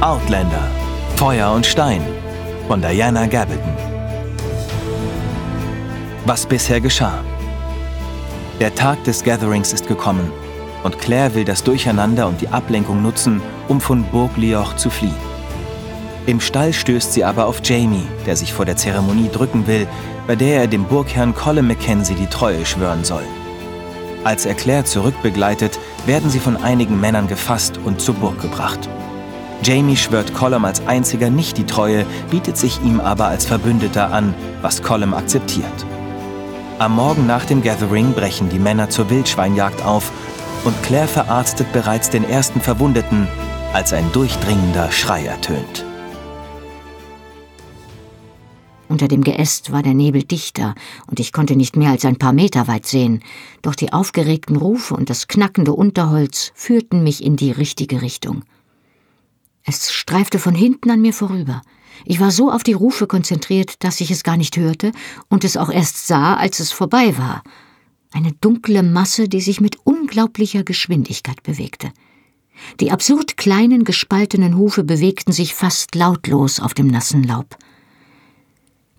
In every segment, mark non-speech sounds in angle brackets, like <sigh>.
Outlander Feuer und Stein von Diana Gabaldon. Was bisher geschah. Der Tag des Gatherings ist gekommen und Claire will das Durcheinander und die Ablenkung nutzen, um von Burg Lioch zu fliehen. Im Stall stößt sie aber auf Jamie, der sich vor der Zeremonie drücken will, bei der er dem Burgherrn Colin Mackenzie die Treue schwören soll. Als er Claire zurückbegleitet, werden sie von einigen Männern gefasst und zur Burg gebracht. Jamie schwört Colum als einziger nicht die Treue, bietet sich ihm aber als Verbündeter an, was Colum akzeptiert. Am Morgen nach dem Gathering brechen die Männer zur Wildschweinjagd auf und Claire verarztet bereits den ersten Verwundeten, als ein durchdringender Schrei ertönt. Unter dem Geäst war der Nebel dichter, und ich konnte nicht mehr als ein paar Meter weit sehen, doch die aufgeregten Rufe und das knackende Unterholz führten mich in die richtige Richtung. Es streifte von hinten an mir vorüber. Ich war so auf die Rufe konzentriert, dass ich es gar nicht hörte und es auch erst sah, als es vorbei war. Eine dunkle Masse, die sich mit unglaublicher Geschwindigkeit bewegte. Die absurd kleinen, gespaltenen Hufe bewegten sich fast lautlos auf dem nassen Laub.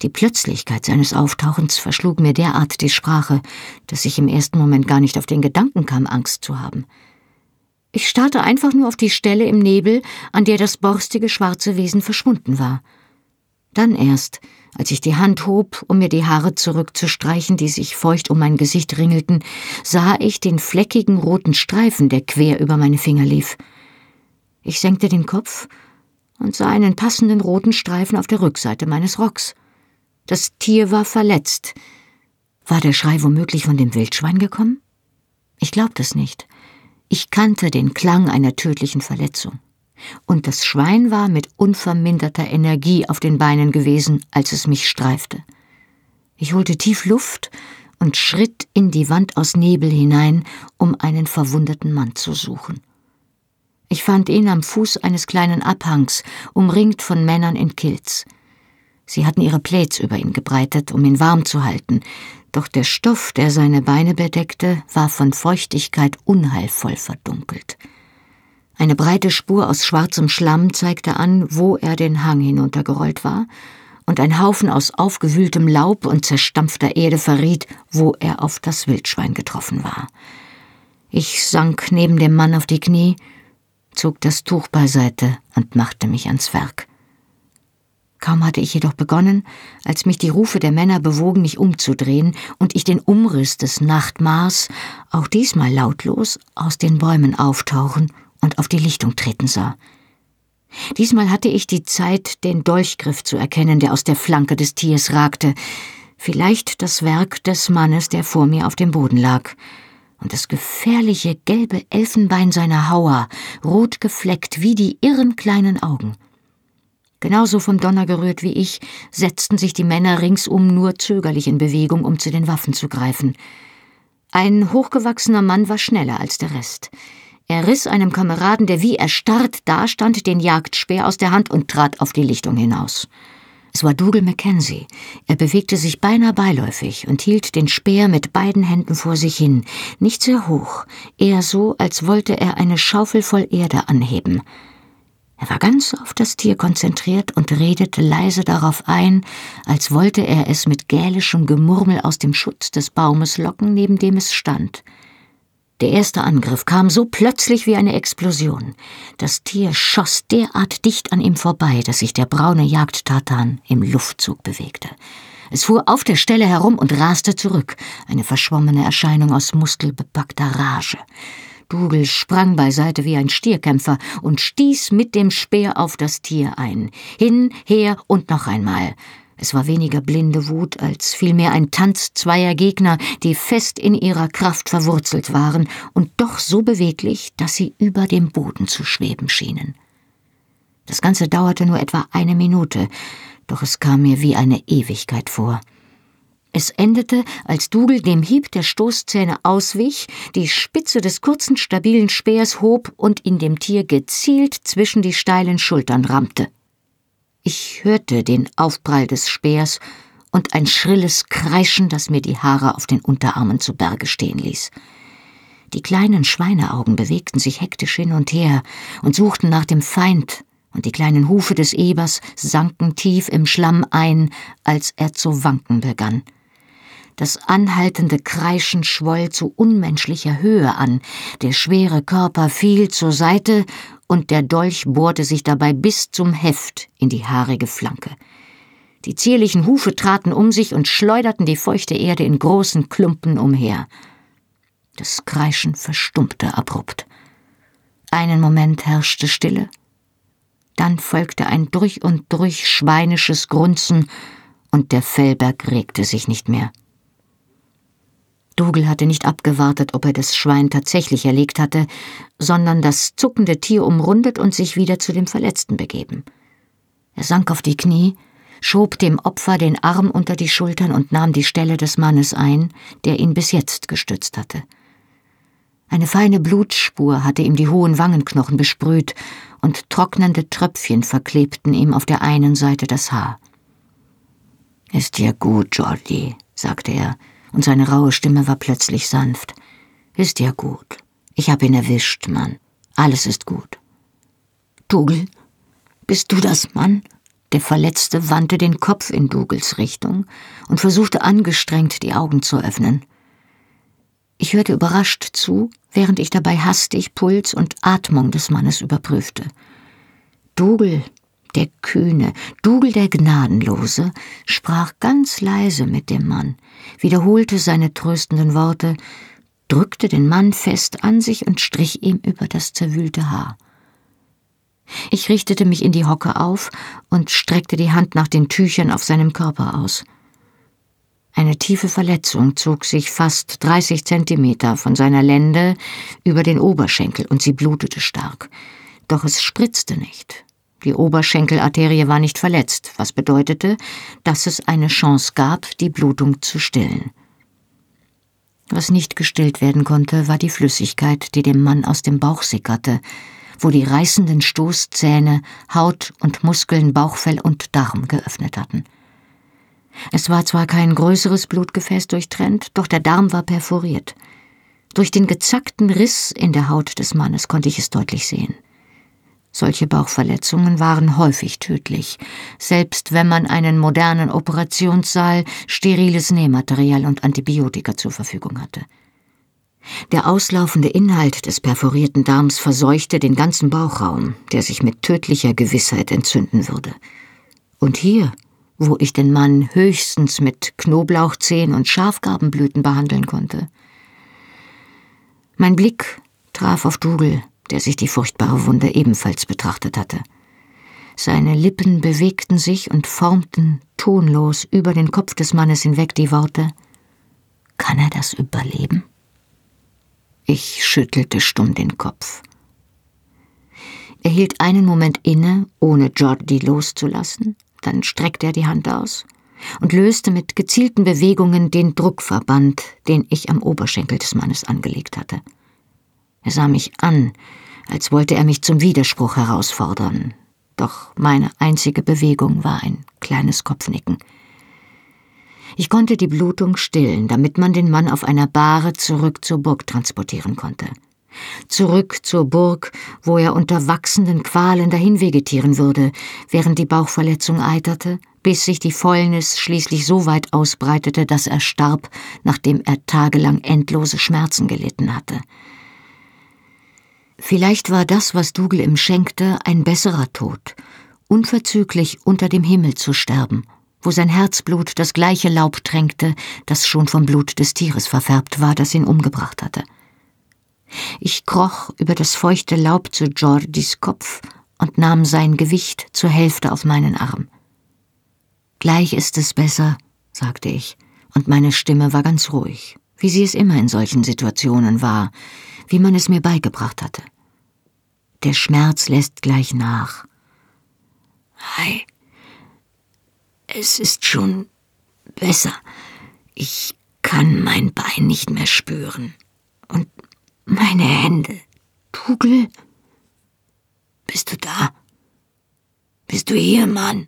Die Plötzlichkeit seines Auftauchens verschlug mir derart die Sprache, dass ich im ersten Moment gar nicht auf den Gedanken kam, Angst zu haben. Ich starrte einfach nur auf die Stelle im Nebel, an der das borstige schwarze Wesen verschwunden war. Dann erst, als ich die Hand hob, um mir die Haare zurückzustreichen, die sich feucht um mein Gesicht ringelten, sah ich den fleckigen roten Streifen, der quer über meine Finger lief. Ich senkte den Kopf und sah einen passenden roten Streifen auf der Rückseite meines Rocks. Das Tier war verletzt. War der Schrei womöglich von dem Wildschwein gekommen? Ich glaubte es nicht. Ich kannte den Klang einer tödlichen Verletzung. Und das Schwein war mit unverminderter Energie auf den Beinen gewesen, als es mich streifte. Ich holte tief Luft und schritt in die Wand aus Nebel hinein, um einen verwundeten Mann zu suchen. Ich fand ihn am Fuß eines kleinen Abhangs, umringt von Männern in Kilts. Sie hatten ihre Plaids über ihn gebreitet, um ihn warm zu halten, doch der Stoff, der seine Beine bedeckte, war von Feuchtigkeit unheilvoll verdunkelt. Eine breite Spur aus schwarzem Schlamm zeigte an, wo er den Hang hinuntergerollt war, und ein Haufen aus aufgewühltem Laub und zerstampfter Erde verriet, wo er auf das Wildschwein getroffen war. Ich sank neben dem Mann auf die Knie, zog das Tuch beiseite und machte mich ans Werk. Kaum hatte ich jedoch begonnen, als mich die Rufe der Männer bewogen, mich umzudrehen und ich den Umriss des Nachtmars, auch diesmal lautlos, aus den Bäumen auftauchen und auf die Lichtung treten sah. Diesmal hatte ich die Zeit, den Dolchgriff zu erkennen, der aus der Flanke des Tiers ragte, vielleicht das Werk des Mannes, der vor mir auf dem Boden lag, und das gefährliche gelbe Elfenbein seiner Hauer, rot gefleckt wie die irren kleinen Augen. Genauso vom Donner gerührt wie ich, setzten sich die Männer ringsum nur zögerlich in Bewegung, um zu den Waffen zu greifen. Ein hochgewachsener Mann war schneller als der Rest. Er riss einem Kameraden, der wie erstarrt dastand, den Jagdspeer aus der Hand und trat auf die Lichtung hinaus. Es war Dougal Mackenzie. Er bewegte sich beinahe beiläufig und hielt den Speer mit beiden Händen vor sich hin, nicht sehr hoch, eher so, als wollte er eine Schaufel voll Erde anheben. Er war ganz auf das Tier konzentriert und redete leise darauf ein, als wollte er es mit gälischem Gemurmel aus dem Schutz des Baumes locken, neben dem es stand. Der erste Angriff kam so plötzlich wie eine Explosion. Das Tier schoss derart dicht an ihm vorbei, dass sich der braune Jagdtatan im Luftzug bewegte. Es fuhr auf der Stelle herum und raste zurück, eine verschwommene Erscheinung aus muskelbepackter Rage. Dougal sprang beiseite wie ein Stierkämpfer und stieß mit dem Speer auf das Tier ein. Hin, her und noch einmal. Es war weniger blinde Wut als vielmehr ein Tanz zweier Gegner, die fest in ihrer Kraft verwurzelt waren und doch so beweglich, dass sie über dem Boden zu schweben schienen. Das Ganze dauerte nur etwa eine Minute, doch es kam mir wie eine Ewigkeit vor. Es endete, als Dougal dem Hieb der Stoßzähne auswich, die Spitze des kurzen, stabilen Speers hob und ihn dem Tier gezielt zwischen die steilen Schultern rammte. Ich hörte den Aufprall des Speers und ein schrilles Kreischen, das mir die Haare auf den Unterarmen zu Berge stehen ließ. Die kleinen Schweineaugen bewegten sich hektisch hin und her und suchten nach dem Feind, und die kleinen Hufe des Ebers sanken tief im Schlamm ein, als er zu wanken begann. Das anhaltende Kreischen schwoll zu unmenschlicher Höhe an, der schwere Körper fiel zur Seite und der Dolch bohrte sich dabei bis zum Heft in die haarige Flanke. Die zierlichen Hufe traten um sich und schleuderten die feuchte Erde in großen Klumpen umher. Das Kreischen verstummte abrupt. Einen Moment herrschte Stille, dann folgte ein durch und durch schweinisches Grunzen, und der Fellberg regte sich nicht mehr. Dougal hatte nicht abgewartet, ob er das Schwein tatsächlich erlegt hatte, sondern das zuckende Tier umrundet und sich wieder zu dem Verletzten begeben. Er sank auf die Knie, schob dem Opfer den Arm unter die Schultern und nahm die Stelle des Mannes ein, der ihn bis jetzt gestützt hatte. Eine feine Blutspur hatte ihm die hohen Wangenknochen besprüht, und trocknende Tröpfchen verklebten ihm auf der einen Seite das Haar. Ist dir gut, Jordi, sagte er, und seine raue Stimme war plötzlich sanft. Ist dir gut. Ich hab ihn erwischt, Mann. Alles ist gut. Dougal, bist du das, Mann? Der Verletzte wandte den Kopf in Dougals Richtung und versuchte angestrengt, die Augen zu öffnen. Ich hörte überrascht zu, während ich dabei hastig Puls und Atmung des Mannes überprüfte. Dougal, der Kühne, Dougal der Gnadenlose, sprach ganz leise mit dem Mann, wiederholte seine tröstenden Worte, drückte den Mann fest an sich und strich ihm über das zerwühlte Haar. Ich richtete mich in die Hocke auf und streckte die Hand nach den Tüchern auf seinem Körper aus. Eine tiefe Verletzung zog sich fast 30 Zentimeter von seiner Lende über den Oberschenkel und sie blutete stark. Doch es spritzte nicht. Die Oberschenkelarterie war nicht verletzt, was bedeutete, dass es eine Chance gab, die Blutung zu stillen. Was nicht gestillt werden konnte, war die Flüssigkeit, die dem Mann aus dem Bauch sickerte, wo die reißenden Stoßzähne Haut und Muskeln, Bauchfell und Darm geöffnet hatten. Es war zwar kein größeres Blutgefäß durchtrennt, doch der Darm war perforiert. Durch den gezackten Riss in der Haut des Mannes konnte ich es deutlich sehen. Solche Bauchverletzungen waren häufig tödlich, selbst wenn man einen modernen Operationssaal, steriles Nähmaterial und Antibiotika zur Verfügung hatte. Der auslaufende Inhalt des perforierten Darms verseuchte den ganzen Bauchraum, der sich mit tödlicher Gewissheit entzünden würde. Und hier, wo ich den Mann höchstens mit Knoblauchzehen und Schafgarbenblüten behandeln konnte. Mein Blick traf auf Dougal, der sich die furchtbare Wunde ebenfalls betrachtet hatte. Seine Lippen bewegten sich und formten tonlos über den Kopf des Mannes hinweg die Worte Kann er das überleben? Ich schüttelte stumm den Kopf. Er hielt einen Moment inne, ohne Jordi loszulassen, dann streckte er die Hand aus und löste mit gezielten Bewegungen den Druckverband, den ich am Oberschenkel des Mannes angelegt hatte. Er sah mich an, als wollte er mich zum Widerspruch herausfordern, doch meine einzige Bewegung war ein kleines Kopfnicken. Ich konnte die Blutung stillen, damit man den Mann auf einer Bahre zurück zur Burg transportieren konnte. Zurück zur Burg, wo er unter wachsenden Qualen dahin vegetieren würde, während die Bauchverletzung eiterte, bis sich die Fäulnis schließlich so weit ausbreitete, dass er starb, nachdem er tagelang endlose Schmerzen gelitten hatte. Vielleicht war das, was Dougal ihm schenkte, ein besserer Tod, unverzüglich unter dem Himmel zu sterben, wo sein Herzblut das gleiche Laub tränkte, das schon vom Blut des Tieres verfärbt war, das ihn umgebracht hatte. Ich kroch über das feuchte Laub zu Jordis Kopf und nahm sein Gewicht zur Hälfte auf meinen Arm. Gleich ist es besser, sagte ich, und meine Stimme war ganz ruhig, wie sie es immer in solchen Situationen war, wie man es mir beigebracht hatte. Der Schmerz lässt gleich nach. Hi, es ist schon besser. Ich kann mein Bein nicht mehr spüren. Und meine Hände. Tugel? Bist du da? Bist du hier, Mann?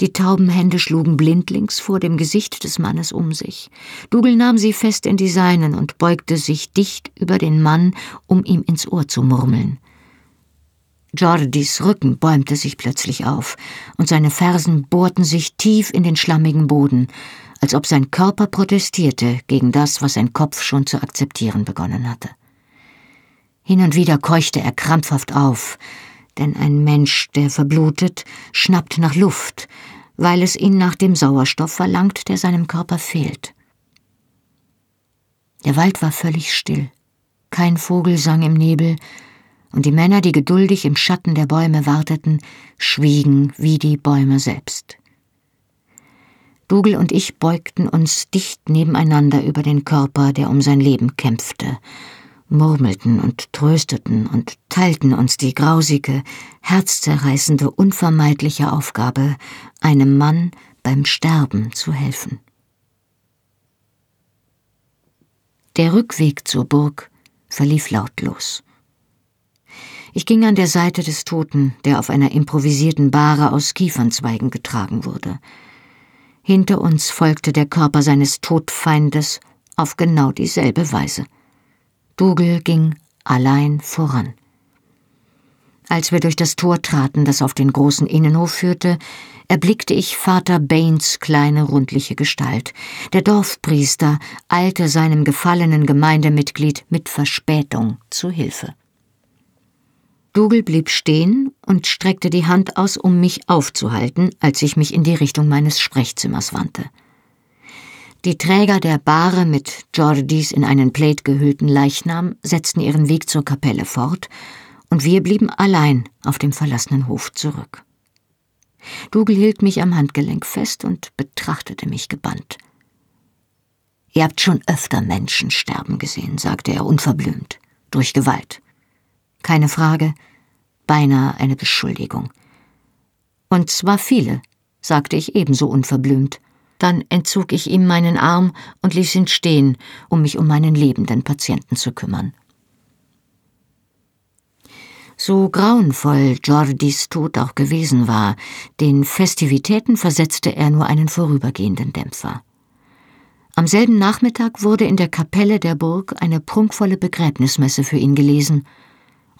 Die tauben Hände schlugen blindlings vor dem Gesicht des Mannes um sich. Dougal nahm sie fest in die seinen und beugte sich dicht über den Mann, um ihm ins Ohr zu murmeln. Jordis Rücken bäumte sich plötzlich auf, und seine Fersen bohrten sich tief in den schlammigen Boden, als ob sein Körper protestierte gegen das, was sein Kopf schon zu akzeptieren begonnen hatte. Hin und wieder keuchte er krampfhaft auf, denn ein Mensch, der verblutet, schnappt nach Luft, weil es ihn nach dem Sauerstoff verlangt, der seinem Körper fehlt. Der Wald war völlig still. Kein Vogel sang im Nebel, und die Männer, die geduldig im Schatten der Bäume warteten, schwiegen wie die Bäume selbst. Dougal und ich beugten uns dicht nebeneinander über den Körper, der um sein Leben kämpfte, murmelten und trösteten und teilten uns die grausige, herzzerreißende, unvermeidliche Aufgabe, einem Mann beim Sterben zu helfen. Der Rückweg zur Burg verlief lautlos. Ich ging an der Seite des Toten, der auf einer improvisierten Bahre aus Kiefernzweigen getragen wurde. Hinter uns folgte der Körper seines Todfeindes auf genau dieselbe Weise. Dougal ging allein voran. Als wir durch das Tor traten, das auf den großen Innenhof führte, erblickte ich Vater Baines kleine rundliche Gestalt. Der Dorfpriester eilte seinem gefallenen Gemeindemitglied mit Verspätung zu Hilfe. Dougal blieb stehen und streckte die Hand aus, um mich aufzuhalten, als ich mich in die Richtung meines Sprechzimmers wandte. Die Träger der Bahre mit Jordis in einen Plaid gehüllten Leichnam setzten ihren Weg zur Kapelle fort, und wir blieben allein auf dem verlassenen Hof zurück. Dougal hielt mich am Handgelenk fest und betrachtete mich gebannt. Ihr habt schon öfter Menschen sterben gesehen, sagte er unverblümt, durch Gewalt. Keine Frage, beinahe eine Beschuldigung. Und zwar viele, sagte ich ebenso unverblümt. Dann entzog ich ihm meinen Arm und ließ ihn stehen, um mich um meinen lebenden Patienten zu kümmern. So grauenvoll Jordis Tod auch gewesen war, den Festivitäten versetzte er nur einen vorübergehenden Dämpfer. Am selben Nachmittag wurde in der Kapelle der Burg eine prunkvolle Begräbnismesse für ihn gelesen,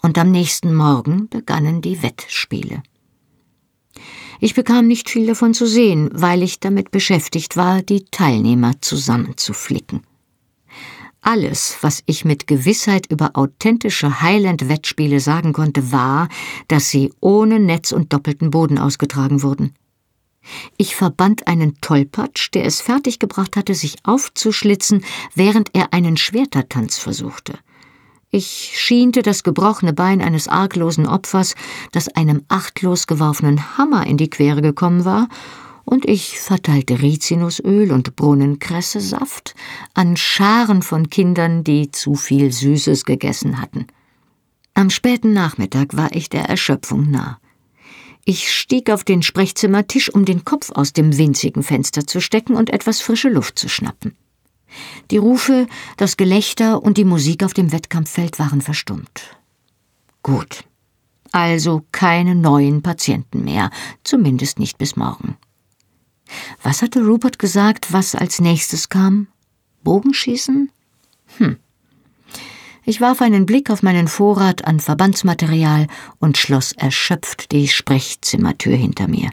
und am nächsten Morgen begannen die Wettspiele. Ich bekam nicht viel davon zu sehen, weil ich damit beschäftigt war, die Teilnehmer zusammenzuflicken. Alles, was ich mit Gewissheit über authentische Highland-Wettspiele sagen konnte, war, dass sie ohne Netz und doppelten Boden ausgetragen wurden. Ich verband einen Tollpatsch, der es fertiggebracht hatte, sich aufzuschlitzen, während er einen Schwertertanz versuchte. Ich schiente das gebrochene Bein eines arglosen Opfers, das einem achtlos geworfenen Hammer in die Quere gekommen war, und ich verteilte Rizinusöl und Brunnenkresse-Saft an Scharen von Kindern, die zu viel Süßes gegessen hatten. Am späten Nachmittag war ich der Erschöpfung nah. Ich stieg auf den Sprechzimmertisch, um den Kopf aus dem winzigen Fenster zu stecken und etwas frische Luft zu schnappen. Die Rufe, das Gelächter und die Musik auf dem Wettkampffeld waren verstummt. Gut. Also keine neuen Patienten mehr, zumindest nicht bis morgen. Was hatte Rupert gesagt, was als nächstes kam? Bogenschießen? Hm. Ich warf einen Blick auf meinen Vorrat an Verbandsmaterial und schloss erschöpft die Sprechzimmertür hinter mir.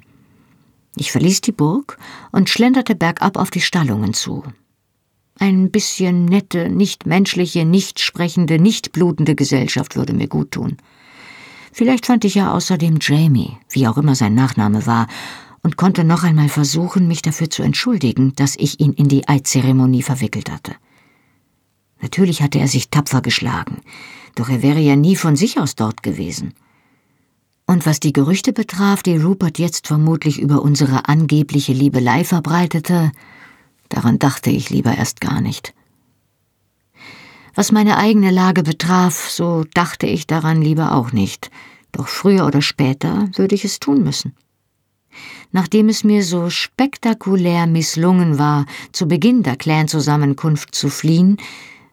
Ich verließ die Burg und schlenderte bergab auf die Stallungen zu. Ein bisschen nette, nicht menschliche, nicht sprechende, nicht blutende Gesellschaft würde mir gut tun. Vielleicht fand ich ja außerdem Jamie, wie auch immer sein Nachname war, und konnte noch einmal versuchen, mich dafür zu entschuldigen, dass ich ihn in die Eidzeremonie verwickelt hatte. Natürlich hatte er sich tapfer geschlagen, doch er wäre ja nie von sich aus dort gewesen. Und was die Gerüchte betraf, die Rupert jetzt vermutlich über unsere angebliche Liebelei verbreitete, Daran dachte ich lieber erst gar nicht. Was meine eigene Lage betraf, so dachte ich daran lieber auch nicht, doch früher oder später würde ich es tun müssen. Nachdem es mir so spektakulär misslungen war, zu Beginn der Clan-Zusammenkunft zu fliehen,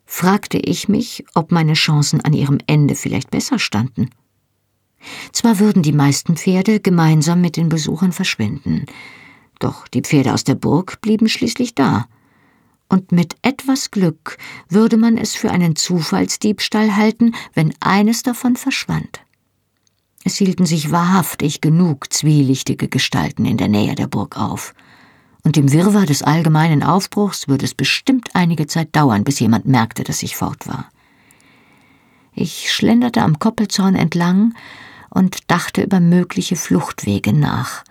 fragte ich mich, ob meine Chancen an ihrem Ende vielleicht besser standen. Zwar würden die meisten Pferde gemeinsam mit den Besuchern verschwinden, doch die Pferde aus der Burg blieben schließlich da. Und mit etwas Glück würde man es für einen Zufallsdiebstahl halten, wenn eines davon verschwand. Es hielten sich wahrhaftig genug zwielichtige Gestalten in der Nähe der Burg auf. Und im Wirrwarr des allgemeinen Aufbruchs würde es bestimmt einige Zeit dauern, bis jemand merkte, dass ich fort war. Ich schlenderte am Koppelzaun entlang und dachte über mögliche Fluchtwege nach.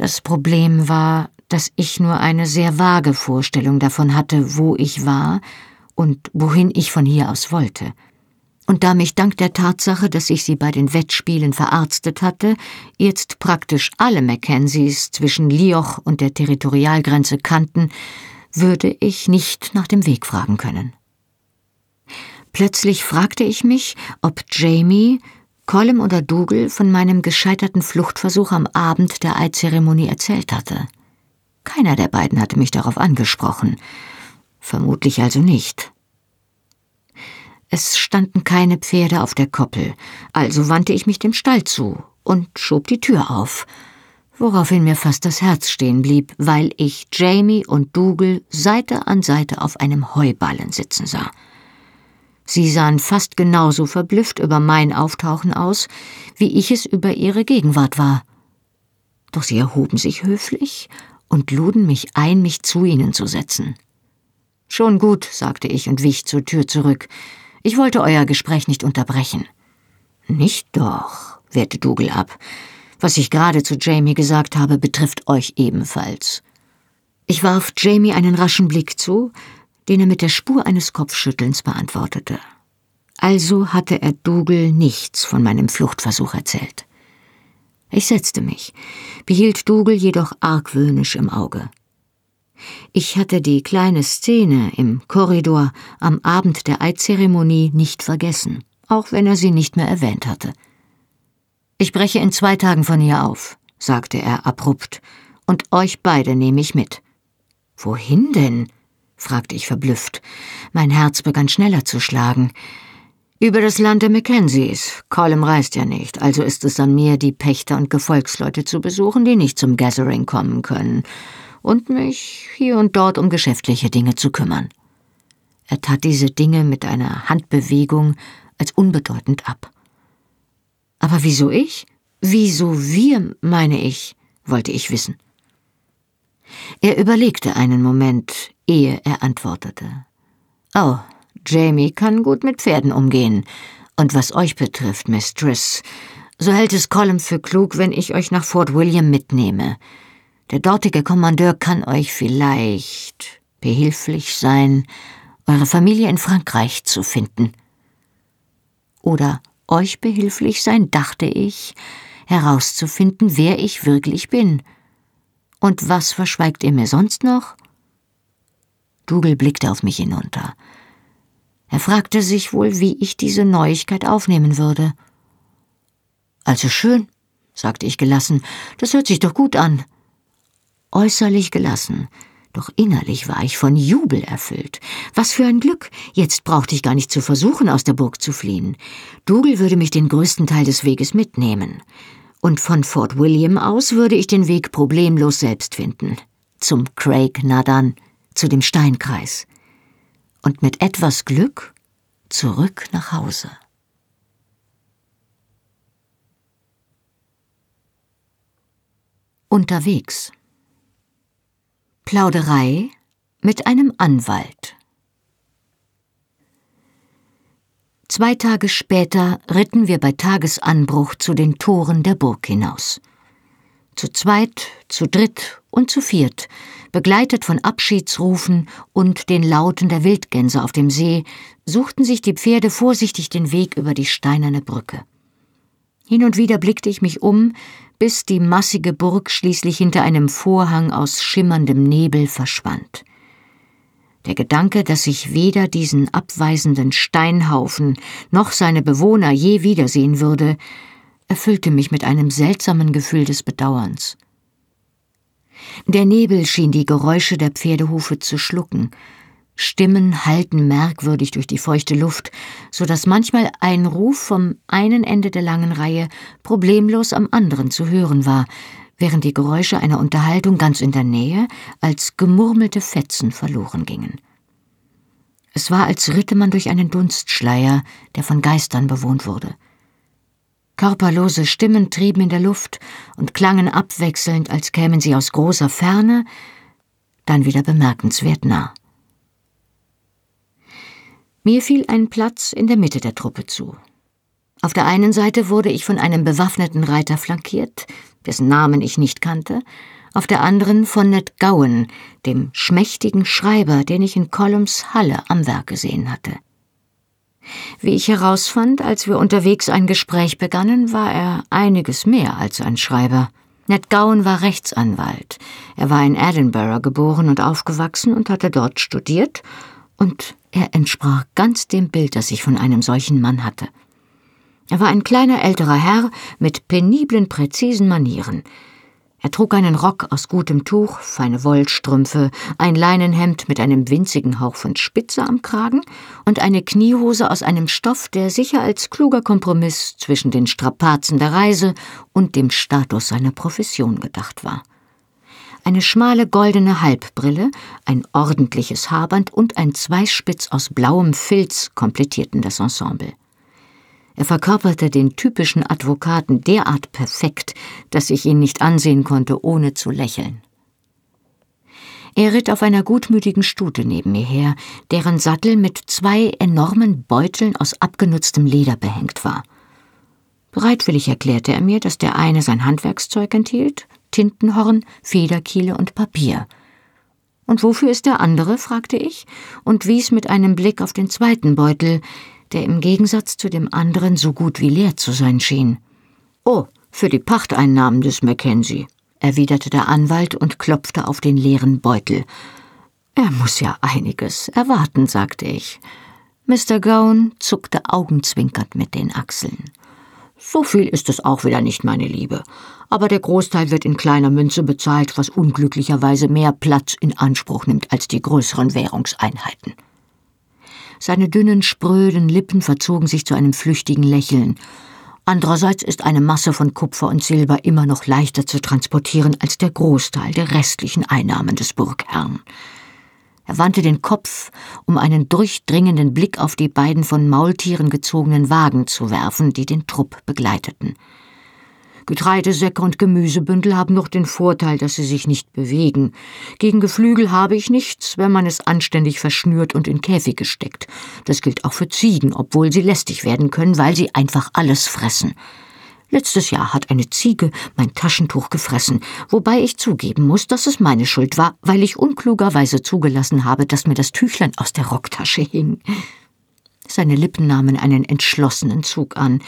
Das Problem war, dass ich nur eine sehr vage Vorstellung davon hatte, wo ich war und wohin ich von hier aus wollte. Und da mich dank der Tatsache, dass ich sie bei den Wettspielen verarztet hatte, jetzt praktisch alle Mackenzies zwischen Lioch und der Territorialgrenze kannten, würde ich nicht nach dem Weg fragen können. Plötzlich fragte ich mich, ob Jamie, Colm oder Dougal von meinem gescheiterten Fluchtversuch am Abend der Eidzeremonie erzählt hatte. Keiner der beiden hatte mich darauf angesprochen. Vermutlich also nicht. Es standen keine Pferde auf der Koppel, also wandte ich mich dem Stall zu und schob die Tür auf, woraufhin mir fast das Herz stehen blieb, weil ich Jamie und Dougal Seite an Seite auf einem Heuballen sitzen sah. Sie sahen fast genauso verblüfft über mein Auftauchen aus, wie ich es über ihre Gegenwart war. Doch sie erhoben sich höflich und luden mich ein, mich zu ihnen zu setzen. Schon gut, sagte ich und wich zur Tür zurück. Ich wollte euer Gespräch nicht unterbrechen. Nicht doch, wehrte Dougal ab. Was ich gerade zu Jamie gesagt habe, betrifft euch ebenfalls. Ich warf Jamie einen raschen Blick zu, den er mit der Spur eines Kopfschüttelns beantwortete. Also hatte er Dougal nichts von meinem Fluchtversuch erzählt. Ich setzte mich, behielt Dougal jedoch argwöhnisch im Auge. Ich hatte die kleine Szene im Korridor am Abend der Eidzeremonie nicht vergessen, auch wenn er sie nicht mehr erwähnt hatte. Ich breche in zwei Tagen von hier auf, sagte er abrupt, und euch beide nehme ich mit. Wohin denn? Fragte ich verblüfft. Mein Herz begann schneller zu schlagen. Über das Land der Mackenzies. Colm reist ja nicht, also ist es an mir, die Pächter und Gefolgsleute zu besuchen, die nicht zum Gathering kommen können, und mich hier und dort um geschäftliche Dinge zu kümmern. Er tat diese Dinge mit einer Handbewegung als unbedeutend ab. Aber wieso ich? Wieso wir, meine ich, wollte ich wissen. Er überlegte einen Moment, ehe er antwortete. Oh, Jamie kann gut mit Pferden umgehen. Und was euch betrifft, Mistress, so hält es Colin für klug, wenn ich euch nach Fort William mitnehme. Der dortige Kommandeur kann euch vielleicht behilflich sein, eure Familie in Frankreich zu finden. Oder euch behilflich sein, dachte ich, herauszufinden, wer ich wirklich bin. Und was verschweigt ihr mir sonst noch? Dougal blickte auf mich hinunter. Er fragte sich wohl, wie ich diese Neuigkeit aufnehmen würde. Also schön, sagte ich gelassen, das hört sich doch gut an. Äußerlich gelassen, doch innerlich war ich von Jubel erfüllt. Was für ein Glück! Jetzt brauchte ich gar nicht zu versuchen, aus der Burg zu fliehen. Dougal würde mich den größten Teil des Weges mitnehmen. Und von Fort William aus würde ich den Weg problemlos selbst finden. Zum Craig Nadan zu dem Steinkreis und mit etwas Glück zurück nach Hause. Unterwegs. Plauderei mit einem Anwalt. Zwei Tage später ritten wir bei Tagesanbruch zu den Toren der Burg hinaus. Zu zweit, zu dritt und zu viert Begleitet von Abschiedsrufen und den Lauten der Wildgänse auf dem See, suchten sich die Pferde vorsichtig den Weg über die steinerne Brücke. Hin und wieder blickte ich mich um, bis die massige Burg schließlich hinter einem Vorhang aus schimmerndem Nebel verschwand. Der Gedanke, dass ich weder diesen abweisenden Steinhaufen noch seine Bewohner je wiedersehen würde, erfüllte mich mit einem seltsamen Gefühl des Bedauerns. Der Nebel schien die Geräusche der Pferdehufe zu schlucken. Stimmen hallten merkwürdig durch die feuchte Luft, so dass manchmal ein Ruf vom einen Ende der langen Reihe problemlos am anderen zu hören war, während die Geräusche einer Unterhaltung ganz in der Nähe als gemurmelte Fetzen verloren gingen. Es war, als ritte man durch einen Dunstschleier, der von Geistern bewohnt wurde. Körperlose Stimmen trieben in der Luft und klangen abwechselnd, als kämen sie aus großer Ferne, dann wieder bemerkenswert nah. Mir fiel ein Platz in der Mitte der Truppe zu. Auf der einen Seite wurde ich von einem bewaffneten Reiter flankiert, dessen Namen ich nicht kannte, auf der anderen von Ned Gowan, dem schmächtigen Schreiber, den ich in Columns Halle am Werk gesehen hatte. Wie ich herausfand, als wir unterwegs ein Gespräch begannen, war er einiges mehr als ein Schreiber. Ned Gowan war Rechtsanwalt. Er war in Edinburgh geboren und aufgewachsen und hatte dort studiert und er entsprach ganz dem Bild, das ich von einem solchen Mann hatte. Er war ein kleiner älterer Herr mit peniblen, präzisen Manieren. Er trug einen Rock aus gutem Tuch, feine Wollstrümpfe, ein Leinenhemd mit einem winzigen Hauch von Spitze am Kragen und eine Kniehose aus einem Stoff, der sicher als kluger Kompromiss zwischen den Strapazen der Reise und dem Status seiner Profession gedacht war. Eine schmale goldene Halbbrille, ein ordentliches Haarband und ein Zweispitz aus blauem Filz komplettierten das Ensemble. Er verkörperte den typischen Advokaten derart perfekt, dass ich ihn nicht ansehen konnte, ohne zu lächeln. Er ritt auf einer gutmütigen Stute neben mir her, deren Sattel mit zwei enormen Beuteln aus abgenutztem Leder behängt war. Bereitwillig erklärte er mir, dass der eine sein Handwerkszeug enthielt, Tintenhorn, Federkiele und Papier. Und wofür ist der andere? fragte ich und wies mit einem Blick auf den zweiten Beutel, der im Gegensatz zu dem anderen so gut wie leer zu sein schien. Oh, für die Pachteinnahmen des Mackenzie, erwiderte der Anwalt und klopfte auf den leeren Beutel. Er muss ja einiges erwarten, sagte ich. Mr. Gowan zuckte augenzwinkernd mit den Achseln. So viel ist es auch wieder nicht, meine Liebe aber der Großteil wird in kleiner Münze bezahlt, was unglücklicherweise mehr Platz in Anspruch nimmt als die größeren Währungseinheiten. Seine dünnen, spröden Lippen verzogen sich zu einem flüchtigen Lächeln. Andererseits ist eine Masse von Kupfer und Silber immer noch leichter zu transportieren als der Großteil der restlichen Einnahmen des Burgherrn. Er wandte den Kopf, um einen durchdringenden Blick auf die beiden von Maultieren gezogenen Wagen zu werfen, die den Trupp begleiteten. Getreidesäcke und Gemüsebündel haben noch den Vorteil, dass sie sich nicht bewegen. Gegen Geflügel habe ich nichts, wenn man es anständig verschnürt und in Käfige steckt. Das gilt auch für Ziegen, obwohl sie lästig werden können, weil sie einfach alles fressen. Letztes Jahr hat eine Ziege mein Taschentuch gefressen, wobei ich zugeben muss, dass es meine Schuld war, weil ich unklugerweise zugelassen habe, dass mir das Tüchlein aus der Rocktasche hing. Seine Lippen nahmen einen entschlossenen Zug an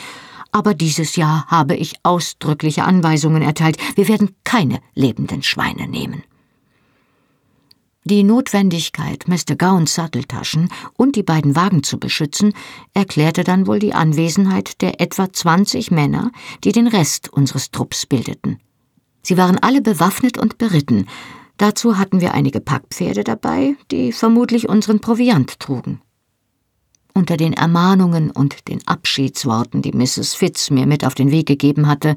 aber dieses Jahr habe ich ausdrückliche Anweisungen erteilt, wir werden keine lebenden Schweine nehmen. Die Notwendigkeit, Mr. Gowns Satteltaschen und die beiden Wagen zu beschützen, erklärte dann wohl die Anwesenheit der etwa 20 Männer, die den Rest unseres Trupps bildeten. Sie waren alle bewaffnet und beritten. Dazu hatten wir einige Packpferde dabei, die vermutlich unseren Proviant trugen. Unter den Ermahnungen und den Abschiedsworten, die Mrs. Fitz mir mit auf den Weg gegeben hatte,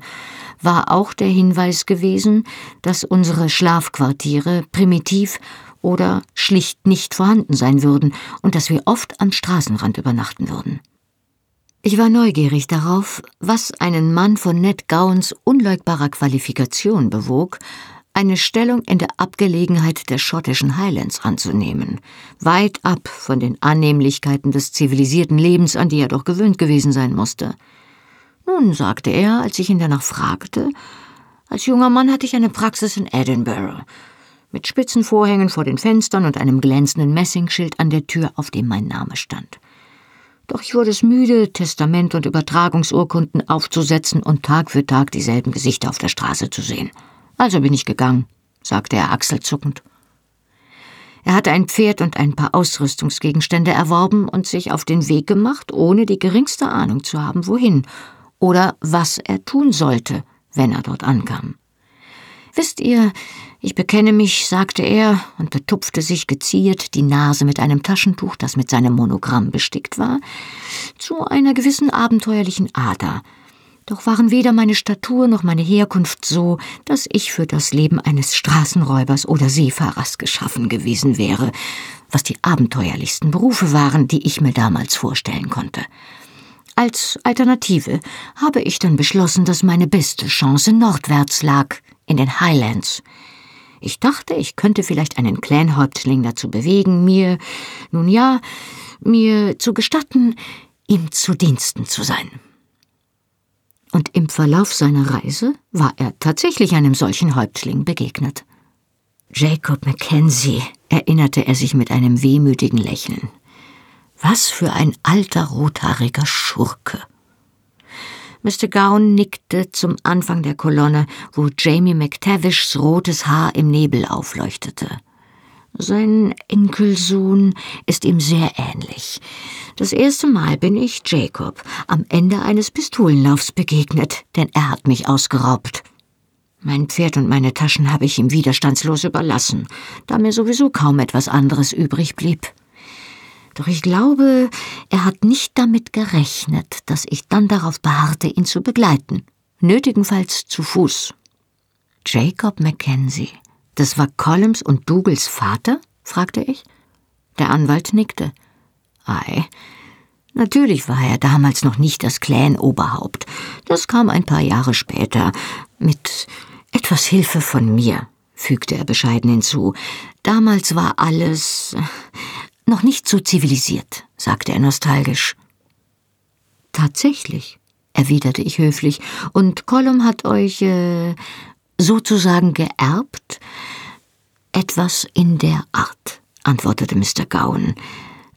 war auch der Hinweis gewesen, dass unsere Schlafquartiere primitiv oder schlicht nicht vorhanden sein würden und dass wir oft am Straßenrand übernachten würden. Ich war neugierig darauf, was einen Mann von Ned Gowans unleugbarer Qualifikation bewog, eine Stellung in der Abgelegenheit der schottischen Highlands anzunehmen, weit ab von den Annehmlichkeiten des zivilisierten Lebens, an die er doch gewöhnt gewesen sein musste. Nun, sagte er, als ich ihn danach fragte, als junger Mann hatte ich eine Praxis in Edinburgh, mit spitzen Vorhängen vor den Fenstern und einem glänzenden Messingschild an der Tür, auf dem mein Name stand. Doch ich wurde es müde, Testament und Übertragungsurkunden aufzusetzen und Tag für Tag dieselben Gesichter auf der Straße zu sehen. Also bin ich gegangen, sagte er achselzuckend. Er hatte ein Pferd und ein paar Ausrüstungsgegenstände erworben und sich auf den Weg gemacht, ohne die geringste Ahnung zu haben, wohin oder was er tun sollte, wenn er dort ankam. Wisst ihr, ich bekenne mich, sagte er und betupfte sich geziert die Nase mit einem Taschentuch, das mit seinem Monogramm bestickt war, zu einer gewissen abenteuerlichen Ader. Doch waren weder meine Statur noch meine Herkunft so, dass ich für das Leben eines Straßenräubers oder Seefahrers geschaffen gewesen wäre, was die abenteuerlichsten Berufe waren, die ich mir damals vorstellen konnte. Als Alternative habe ich dann beschlossen, dass meine beste Chance nordwärts lag, in den Highlands. Ich dachte, ich könnte vielleicht einen Clanhäuptling dazu bewegen, mir, nun ja, mir zu gestatten, ihm zu Diensten zu sein. Und im Verlauf seiner Reise war er tatsächlich einem solchen Häuptling begegnet. Jacob Mackenzie, erinnerte er sich mit einem wehmütigen Lächeln. Was für ein alter rothaariger Schurke. Mr. Gowan nickte zum Anfang der Kolonne, wo Jamie McTavishs rotes Haar im Nebel aufleuchtete. Sein Enkelsohn ist ihm sehr ähnlich. Das erste Mal bin ich Jacob am Ende eines Pistolenlaufs begegnet, denn er hat mich ausgeraubt. Mein Pferd und meine Taschen habe ich ihm widerstandslos überlassen, da mir sowieso kaum etwas anderes übrig blieb. Doch ich glaube, er hat nicht damit gerechnet, dass ich dann darauf beharrte, ihn zu begleiten, nötigenfalls zu Fuß. Jacob Mackenzie, das war Columns und Dougals Vater? fragte ich. Der Anwalt nickte. Ei, natürlich war er damals noch nicht das Clan-Oberhaupt. Das kam ein paar Jahre später, mit etwas Hilfe von mir, fügte er bescheiden hinzu. Damals war alles noch nicht so zivilisiert, sagte er nostalgisch. Tatsächlich, erwiderte ich höflich, und Colum hat euch äh, sozusagen geerbt? Etwas in der Art, antwortete Mr. Gowan.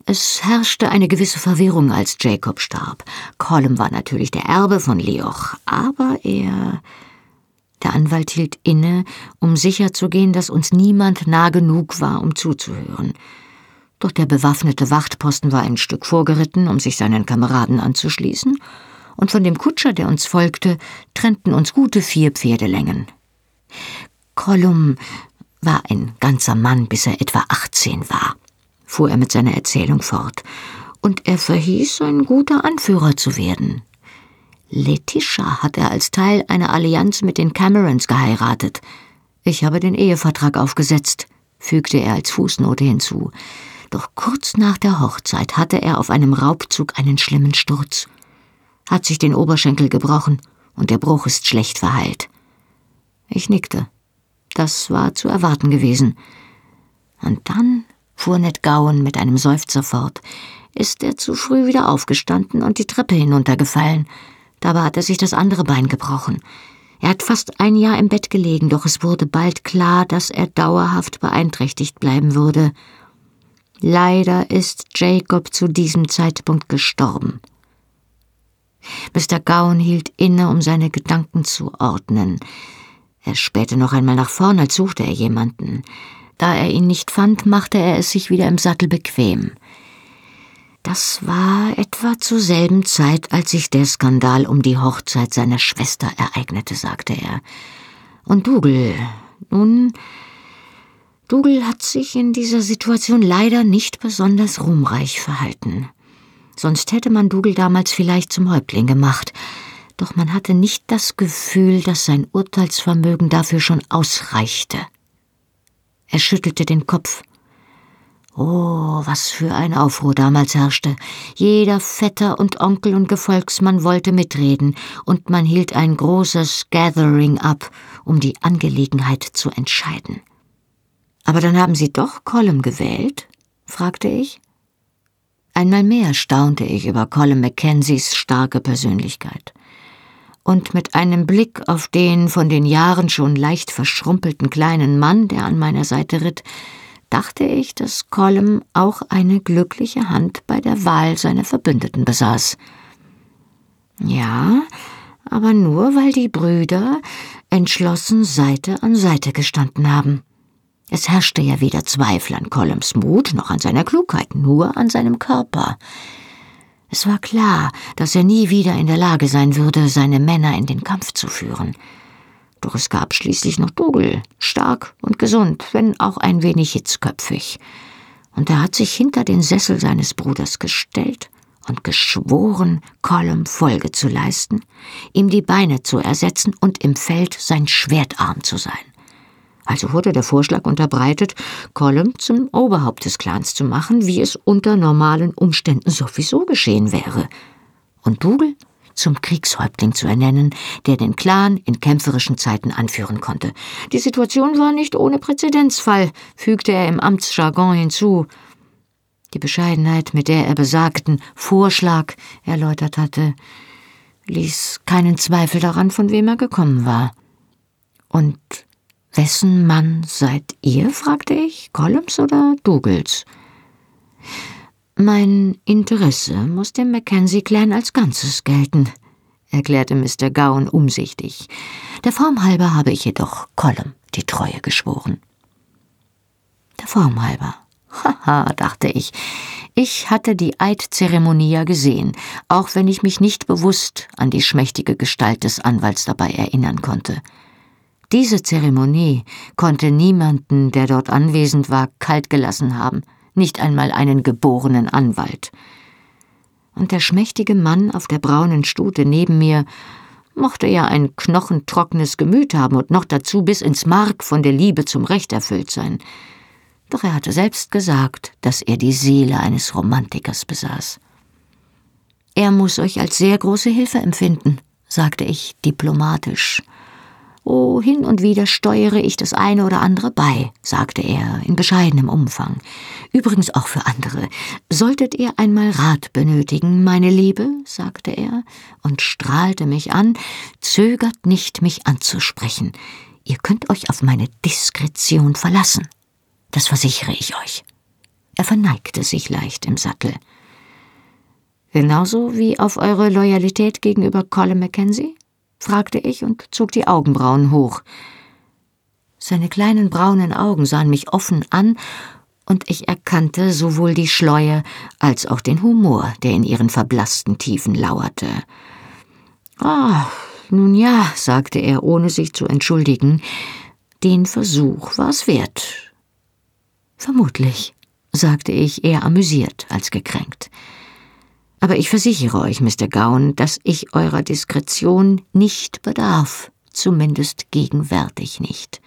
Es herrschte eine gewisse Verwirrung, als Jacob starb. Colum war natürlich der Erbe von Leoch, aber er. Der Anwalt hielt inne, um sicherzugehen, dass uns niemand nah genug war, um zuzuhören. Doch der bewaffnete Wachtposten war ein Stück vorgeritten, um sich seinen Kameraden anzuschließen, und von dem Kutscher, der uns folgte, trennten uns gute vier Pferdelängen. Kollum war ein ganzer Mann, bis er etwa 18 war, fuhr er mit seiner Erzählung fort, und er verhieß, ein guter Anführer zu werden. Letitia hat er als Teil einer Allianz mit den Camerons geheiratet. Ich habe den Ehevertrag aufgesetzt, fügte er als Fußnote hinzu. Doch kurz nach der Hochzeit hatte er auf einem Raubzug einen schlimmen Sturz, hat sich den Oberschenkel gebrochen und der Bruch ist schlecht verheilt. Ich nickte. Das war zu erwarten gewesen. Und dann, fuhr Ned Gowan mit einem Seufzer fort, ist er zu früh wieder aufgestanden und die Treppe hinuntergefallen. Dabei hat er sich das andere Bein gebrochen. Er hat fast ein Jahr im Bett gelegen, doch es wurde bald klar, dass er dauerhaft beeinträchtigt bleiben würde. Leider ist Jacob zu diesem Zeitpunkt gestorben. Mr. Gowan hielt inne, um seine Gedanken zu ordnen. Er spähte noch einmal nach vorn, als suchte er jemanden. Da er ihn nicht fand, machte er es sich wieder im Sattel bequem. Das war etwa zur selben Zeit, als sich der Skandal um die Hochzeit seiner Schwester ereignete, sagte er. Und Dougal, nun, Dougal hat sich in dieser Situation leider nicht besonders ruhmreich verhalten. Sonst hätte man Dougal damals vielleicht zum Häuptling gemacht, doch man hatte nicht das Gefühl, dass sein Urteilsvermögen dafür schon ausreichte. Er schüttelte den Kopf. Oh, was für ein Aufruhr damals herrschte. Jeder Vetter und Onkel und Gefolgsmann wollte mitreden, und man hielt ein großes Gathering ab, um die Angelegenheit zu entscheiden. Aber dann haben Sie doch Colum gewählt? fragte ich. Einmal mehr staunte ich über Colum Mackenzies starke Persönlichkeit. Und mit einem Blick auf den von den Jahren schon leicht verschrumpelten kleinen Mann, der an meiner Seite ritt, dachte ich, dass Colum auch eine glückliche Hand bei der Wahl seiner Verbündeten besaß. Ja, aber nur weil die Brüder entschlossen Seite an Seite gestanden haben. Es herrschte ja weder Zweifel an Columns Mut noch an seiner Klugheit, nur an seinem Körper. Es war klar, dass er nie wieder in der Lage sein würde, seine Männer in den Kampf zu führen. Doch es gab schließlich noch Dougal, stark und gesund, wenn auch ein wenig hitzköpfig. Und er hat sich hinter den Sessel seines Bruders gestellt und geschworen, Colum Folge zu leisten, ihm die Beine zu ersetzen und im Feld sein Schwertarm zu sein. Also wurde der Vorschlag unterbreitet, Colum zum Oberhaupt des Clans zu machen, wie es unter normalen Umständen sowieso geschehen wäre. Und Dougal zum Kriegshäuptling zu ernennen, der den Clan in kämpferischen Zeiten anführen konnte. Die Situation war nicht ohne Präzedenzfall, fügte er im Amtsjargon hinzu. Die Bescheidenheit, mit der er besagten Vorschlag erläutert hatte, ließ keinen Zweifel daran, von wem er gekommen war. Und wessen Mann seid ihr? fragte ich. Columns oder Dougals? Mein Interesse muss dem Mackenzie-Clan als Ganzes gelten, erklärte Mr. Gowan umsichtig. Der Form halber habe ich jedoch Colum die Treue geschworen. Der Form halber. Haha, <laughs> dachte ich. Ich hatte die Eidzeremonie ja gesehen, auch wenn ich mich nicht bewusst an die schmächtige Gestalt des Anwalts dabei erinnern konnte. Diese Zeremonie konnte niemanden, der dort anwesend war, kalt gelassen haben – nicht einmal einen geborenen Anwalt. Und der schmächtige Mann auf der braunen Stute neben mir mochte ja ein knochentrockenes Gemüt haben und noch dazu bis ins Mark von der Liebe zum Recht erfüllt sein. Doch er hatte selbst gesagt, dass er die Seele eines Romantikers besaß. Er muss euch als sehr große Hilfe empfinden, sagte ich diplomatisch. Oh, hin und wieder steuere ich das eine oder andere bei, sagte er in bescheidenem Umfang. Übrigens auch für andere. Solltet ihr einmal Rat benötigen, meine Liebe, sagte er und strahlte mich an, zögert nicht, mich anzusprechen. Ihr könnt euch auf meine Diskretion verlassen. Das versichere ich euch. Er verneigte sich leicht im Sattel. Genauso wie auf eure Loyalität gegenüber Colin Mackenzie? Fragte ich und zog die Augenbrauen hoch. Seine kleinen braunen Augen sahen mich offen an, und ich erkannte sowohl die Schleue als auch den Humor, der in ihren verblassten Tiefen lauerte. Ah, nun ja, sagte er, ohne sich zu entschuldigen, den Versuch war's wert. Vermutlich, sagte ich, eher amüsiert als gekränkt. Aber ich versichere euch, Mr. Gowan, dass ich eurer Diskretion nicht bedarf, zumindest gegenwärtig nicht.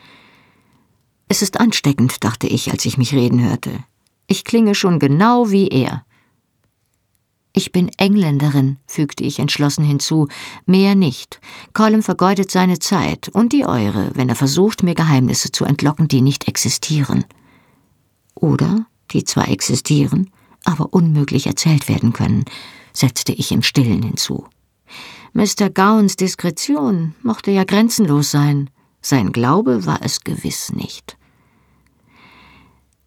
Es ist ansteckend, dachte ich, als ich mich reden hörte. Ich klinge schon genau wie er. Ich bin Engländerin, fügte ich entschlossen hinzu, mehr nicht. Colin vergeudet seine Zeit und die eure, wenn er versucht, mir Geheimnisse zu entlocken, die nicht existieren. Oder die zwar existieren, aber unmöglich erzählt werden können, setzte ich im Stillen hinzu. Mr. Gowans Diskretion mochte ja grenzenlos sein, sein Glaube war es gewiss nicht.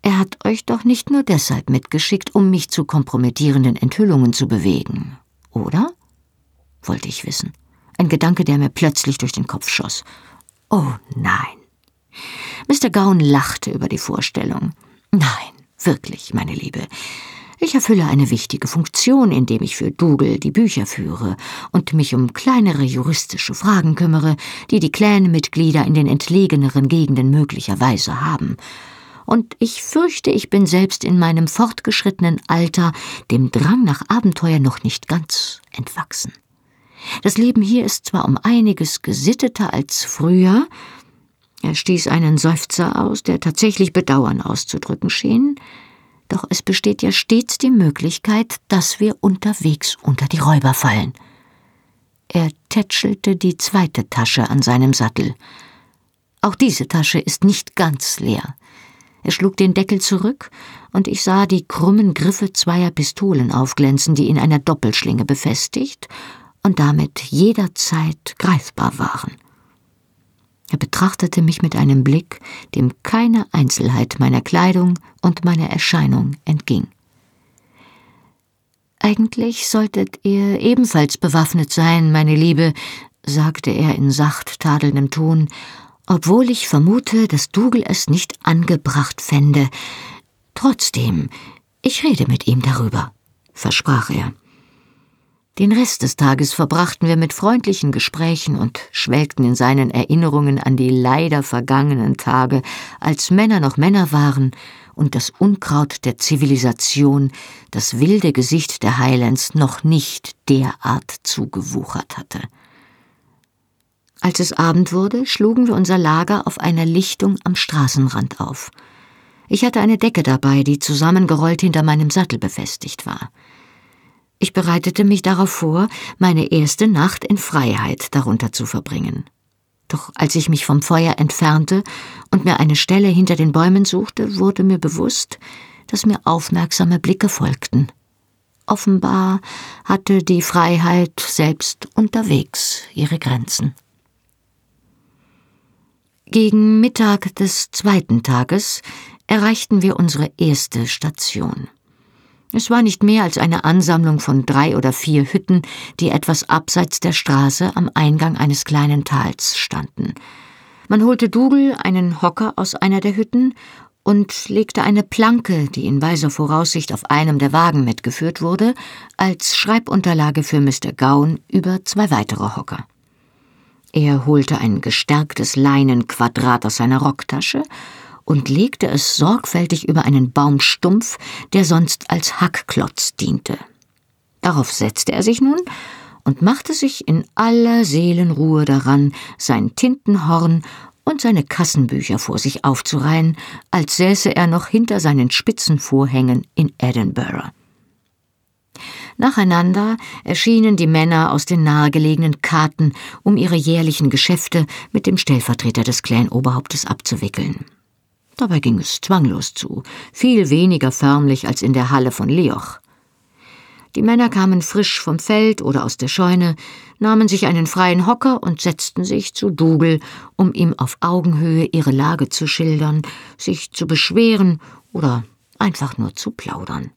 Er hat euch doch nicht nur deshalb mitgeschickt, um mich zu kompromittierenden Enthüllungen zu bewegen, oder? wollte ich wissen. Ein Gedanke, der mir plötzlich durch den Kopf schoss. Oh nein. Mr. Gowan lachte über die Vorstellung. Nein, wirklich, meine Liebe. Ich erfülle eine wichtige Funktion, indem ich für Dougal die Bücher führe und mich um kleinere juristische Fragen kümmere, die die Clanmitglieder in den entlegeneren Gegenden möglicherweise haben. Und ich fürchte, ich bin selbst in meinem fortgeschrittenen Alter dem Drang nach Abenteuer noch nicht ganz entwachsen. Das Leben hier ist zwar um einiges gesitteter als früher, er stieß einen Seufzer aus, der tatsächlich Bedauern auszudrücken schien, doch es besteht ja stets die Möglichkeit, dass wir unterwegs unter die Räuber fallen. Er tätschelte die zweite Tasche an seinem Sattel. Auch diese Tasche ist nicht ganz leer. Er schlug den Deckel zurück, und ich sah die krummen Griffe zweier Pistolen aufglänzen, die in einer Doppelschlinge befestigt und damit jederzeit greifbar waren. Er betrachtete mich mit einem Blick, dem keine Einzelheit meiner Kleidung und meiner Erscheinung entging. Eigentlich solltet ihr ebenfalls bewaffnet sein, meine Liebe, sagte er in sacht tadelndem Ton, obwohl ich vermute, dass Dougal es nicht angebracht fände. Trotzdem, ich rede mit ihm darüber, versprach er. Den Rest des Tages verbrachten wir mit freundlichen Gesprächen und schwelgten in seinen Erinnerungen an die leider vergangenen Tage, als Männer noch Männer waren und das Unkraut der Zivilisation das wilde Gesicht der Highlands noch nicht derart zugewuchert hatte. Als es Abend wurde, schlugen wir unser Lager auf einer Lichtung am Straßenrand auf. Ich hatte eine Decke dabei, die zusammengerollt hinter meinem Sattel befestigt war. Ich bereitete mich darauf vor, meine erste Nacht in Freiheit darunter zu verbringen. Doch als ich mich vom Feuer entfernte und mir eine Stelle hinter den Bäumen suchte, wurde mir bewusst, dass mir aufmerksame Blicke folgten. Offenbar hatte die Freiheit selbst unterwegs ihre Grenzen. Gegen Mittag des zweiten Tages erreichten wir unsere erste Station. Es war nicht mehr als eine Ansammlung von drei oder vier Hütten, die etwas abseits der Straße am Eingang eines kleinen Tals standen. Man holte Dougal einen Hocker aus einer der Hütten und legte eine Planke, die in weiser Voraussicht auf einem der Wagen mitgeführt wurde, als Schreibunterlage für Mr. Gowan über zwei weitere Hocker. Er holte ein gestärktes Leinenquadrat aus seiner Rocktasche und legte es sorgfältig über einen Baumstumpf, der sonst als Hackklotz diente. Darauf setzte er sich nun und machte sich in aller Seelenruhe daran, sein Tintenhorn und seine Kassenbücher vor sich aufzureihen, als säße er noch hinter seinen spitzen Vorhängen in Edinburgh. Nacheinander erschienen die Männer aus den nahegelegenen Karten, um ihre jährlichen Geschäfte mit dem Stellvertreter des Clan-Oberhauptes abzuwickeln. Dabei ging es zwanglos zu, viel weniger förmlich als in der Halle von Leoch. Die Männer kamen frisch vom Feld oder aus der Scheune, nahmen sich einen freien Hocker und setzten sich zu Dougal, um ihm auf Augenhöhe ihre Lage zu schildern, sich zu beschweren oder einfach nur zu plaudern.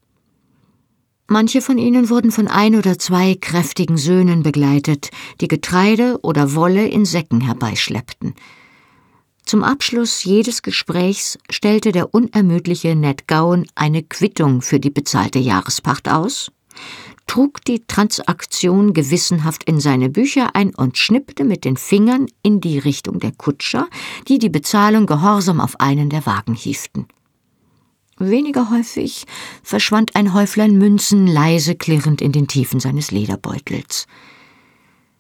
Manche von ihnen wurden von ein oder zwei kräftigen Söhnen begleitet, die Getreide oder Wolle in Säcken herbeischleppten – zum Abschluss jedes Gesprächs stellte der unermüdliche Ned Gowan eine Quittung für die bezahlte Jahrespacht aus, trug die Transaktion gewissenhaft in seine Bücher ein und schnippte mit den Fingern in die Richtung der Kutscher, die die Bezahlung gehorsam auf einen der Wagen hieften. Weniger häufig verschwand ein Häuflein Münzen leise klirrend in den Tiefen seines Lederbeutels.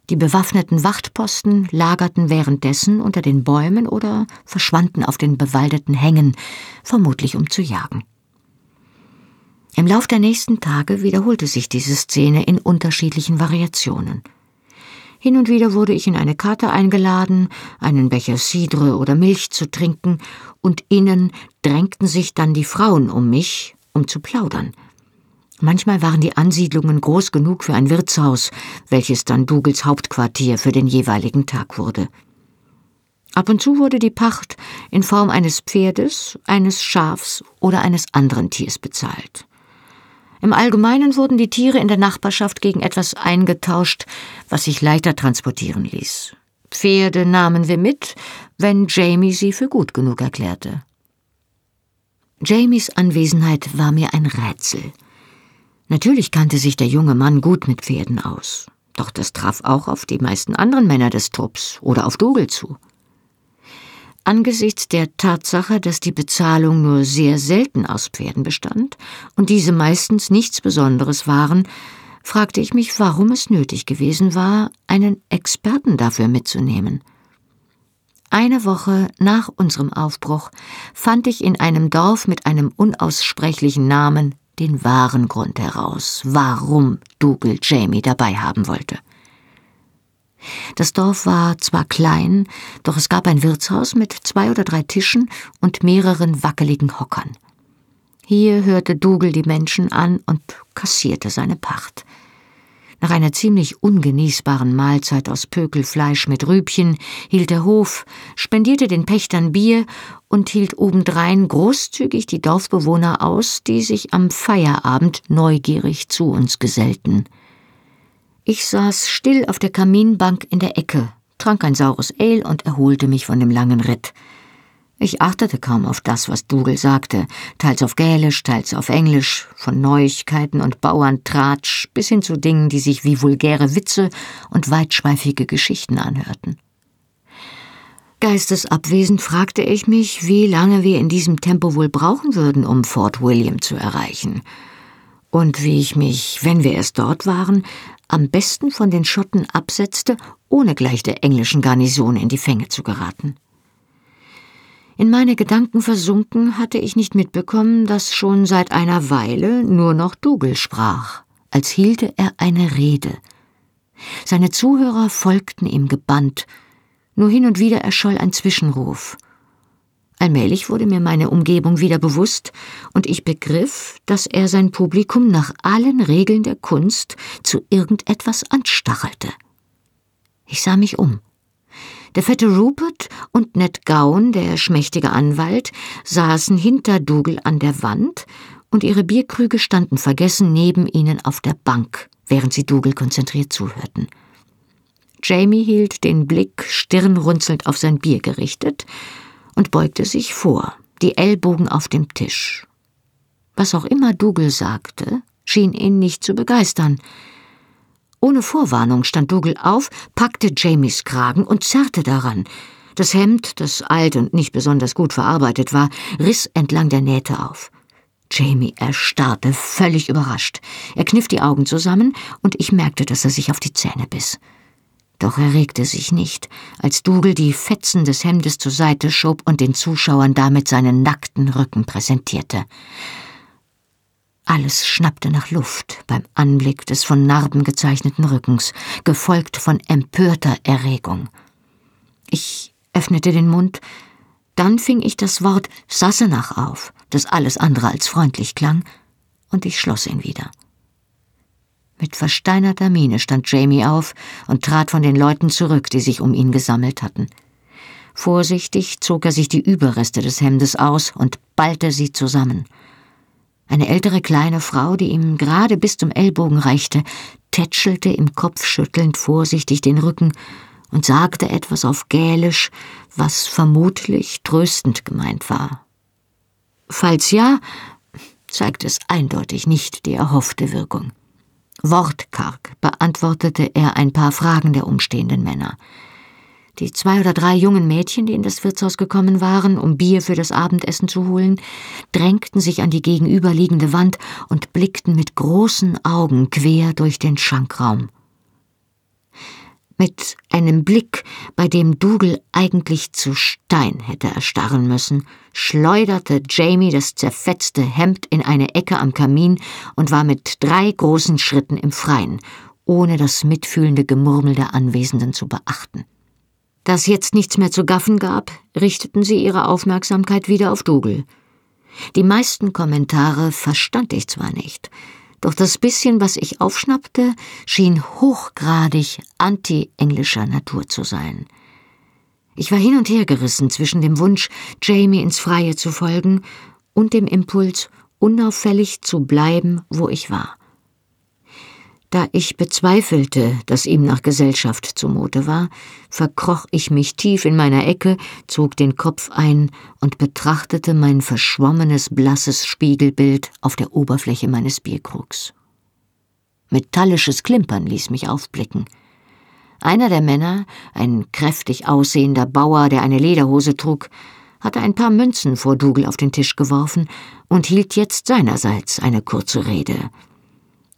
Die bewaffneten Wachtposten lagerten währenddessen unter den Bäumen oder verschwanden auf den bewaldeten Hängen, vermutlich um zu jagen. Im Lauf der nächsten Tage wiederholte sich diese Szene in unterschiedlichen Variationen. Hin und wieder wurde ich in eine Karte eingeladen, einen Becher Cidre oder Milch zu trinken, und innen drängten sich dann die Frauen um mich, um zu plaudern – Manchmal waren die Ansiedlungen groß genug für ein Wirtshaus, welches dann Dougals Hauptquartier für den jeweiligen Tag wurde. Ab und zu wurde die Pacht in Form eines Pferdes, eines Schafs oder eines anderen Tiers bezahlt. Im Allgemeinen wurden die Tiere in der Nachbarschaft gegen etwas eingetauscht, was sich leichter transportieren ließ. Pferde nahmen wir mit, wenn Jamie sie für gut genug erklärte. Jamies Anwesenheit war mir ein Rätsel. Natürlich kannte sich der junge Mann gut mit Pferden aus, doch das traf auch auf die meisten anderen Männer des Trupps oder auf Dougal zu. Angesichts der Tatsache, dass die Bezahlung nur sehr selten aus Pferden bestand und diese meistens nichts Besonderes waren, fragte ich mich, warum es nötig gewesen war, einen Experten dafür mitzunehmen. Eine Woche nach unserem Aufbruch fand ich in einem Dorf mit einem unaussprechlichen Namen den wahren Grund heraus, warum Dougal Jamie dabei haben wollte. Das Dorf war zwar klein, doch es gab ein Wirtshaus mit zwei oder drei Tischen und mehreren wackeligen Hockern. Hier hörte Dougal die Menschen an und kassierte seine Pacht. Nach einer ziemlich ungenießbaren Mahlzeit aus Pökelfleisch mit Rübchen hielt der Hof, spendierte den Pächtern Bier und hielt obendrein großzügig die Dorfbewohner aus, die sich am Feierabend neugierig zu uns gesellten. Ich saß still auf der Kaminbank in der Ecke, trank ein saures Ale und erholte mich von dem langen Ritt. Ich achtete kaum auf das, was Dougal sagte, teils auf Gälisch, teils auf Englisch, von Neuigkeiten und Bauerntratsch bis hin zu Dingen, die sich wie vulgäre Witze und weitschweifige Geschichten anhörten. Geistesabwesend fragte ich mich, wie lange wir in diesem Tempo wohl brauchen würden, um Fort William zu erreichen. Und wie ich mich, wenn wir erst dort waren, am besten von den Schotten absetzte, ohne gleich der englischen Garnison in die Fänge zu geraten. In meine Gedanken versunken hatte ich nicht mitbekommen, dass schon seit einer Weile nur noch Dougal sprach, als hielte er eine Rede. Seine Zuhörer folgten ihm gebannt, nur hin und wieder erscholl ein Zwischenruf. Allmählich wurde mir meine Umgebung wieder bewusst, und ich begriff, dass er sein Publikum nach allen Regeln der Kunst zu irgendetwas anstachelte. Ich sah mich um. Der fette Rupert und Ned Gowan, der schmächtige Anwalt, saßen hinter Dougal an der Wand, und ihre Bierkrüge standen vergessen neben ihnen auf der Bank, während sie Dougal konzentriert zuhörten. Jamie hielt den Blick stirnrunzelnd auf sein Bier gerichtet und beugte sich vor, die Ellbogen auf dem Tisch. Was auch immer Dougal sagte, schien ihn nicht zu begeistern. Ohne Vorwarnung stand Dougal auf, packte Jamies Kragen und zerrte daran. Das Hemd, das alt und nicht besonders gut verarbeitet war, riss entlang der Nähte auf. Jamie erstarrte, völlig überrascht. Er kniff die Augen zusammen, und ich merkte, dass er sich auf die Zähne biss. Doch er regte sich nicht, als Dougal die Fetzen des Hemdes zur Seite schob und den Zuschauern damit seinen nackten Rücken präsentierte. Alles schnappte nach Luft beim Anblick des von Narben gezeichneten Rückens, gefolgt von empörter Erregung. Ich öffnete den Mund, dann fing ich das Wort Sassenach auf, das alles andere als freundlich klang, und ich schloss ihn wieder. Mit versteinerter Miene stand Jamie auf und trat von den Leuten zurück, die sich um ihn gesammelt hatten. Vorsichtig zog er sich die Überreste des Hemdes aus und ballte sie zusammen. Eine ältere kleine Frau, die ihm gerade bis zum Ellbogen reichte, tätschelte im Kopf schüttelnd vorsichtig den Rücken und sagte etwas auf Gälisch, was vermutlich tröstend gemeint war. Falls ja, zeigte es eindeutig nicht die erhoffte Wirkung. Wortkarg beantwortete er ein paar Fragen der umstehenden Männer. Die zwei oder drei jungen Mädchen, die in das Wirtshaus gekommen waren, um Bier für das Abendessen zu holen, drängten sich an die gegenüberliegende Wand und blickten mit großen Augen quer durch den Schankraum. Mit einem Blick, bei dem Dougal eigentlich zu Stein hätte erstarren müssen, schleuderte Jamie das zerfetzte Hemd in eine Ecke am Kamin und war mit drei großen Schritten im Freien, ohne das mitfühlende Gemurmel der Anwesenden zu beachten. Da es jetzt nichts mehr zu gaffen gab, richteten sie ihre Aufmerksamkeit wieder auf Dougal. Die meisten Kommentare verstand ich zwar nicht, doch das bisschen, was ich aufschnappte, schien hochgradig anti-englischer Natur zu sein. Ich war hin und her gerissen zwischen dem Wunsch, Jamie ins Freie zu folgen, und dem Impuls, unauffällig zu bleiben, wo ich war. Da ich bezweifelte, dass ihm nach Gesellschaft zumute war, verkroch ich mich tief in meiner Ecke, zog den Kopf ein und betrachtete mein verschwommenes, blasses Spiegelbild auf der Oberfläche meines Bierkrugs. Metallisches Klimpern ließ mich aufblicken. Einer der Männer, ein kräftig aussehender Bauer, der eine Lederhose trug, hatte ein paar Münzen vor Dougal auf den Tisch geworfen und hielt jetzt seinerseits eine kurze Rede.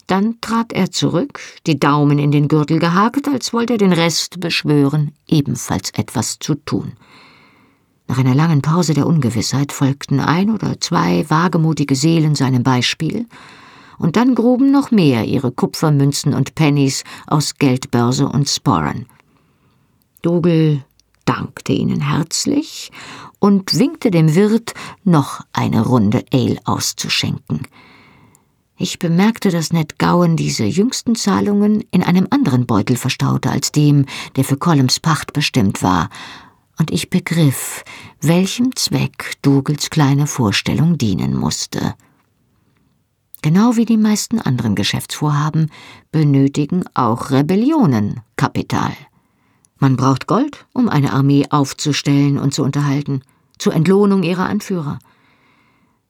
Dann trat er zurück, die Daumen in den Gürtel gehakt, als wollte er den Rest beschwören, ebenfalls etwas zu tun. Nach einer langen Pause der Ungewissheit folgten ein oder zwei wagemutige Seelen seinem Beispiel, und dann gruben noch mehr ihre Kupfermünzen und Pennies aus Geldbörse und Sporen. Dougal dankte ihnen herzlich und winkte dem Wirt, noch eine Runde Ale auszuschenken – ich bemerkte, dass Ned Gowan diese jüngsten Zahlungen in einem anderen Beutel verstaute als dem, der für Columns Pacht bestimmt war, und ich begriff, welchem Zweck Dougals kleine Vorstellung dienen musste. Genau wie die meisten anderen Geschäftsvorhaben benötigen auch Rebellionen Kapital. Man braucht Gold, um eine Armee aufzustellen und zu unterhalten, zur Entlohnung ihrer Anführer.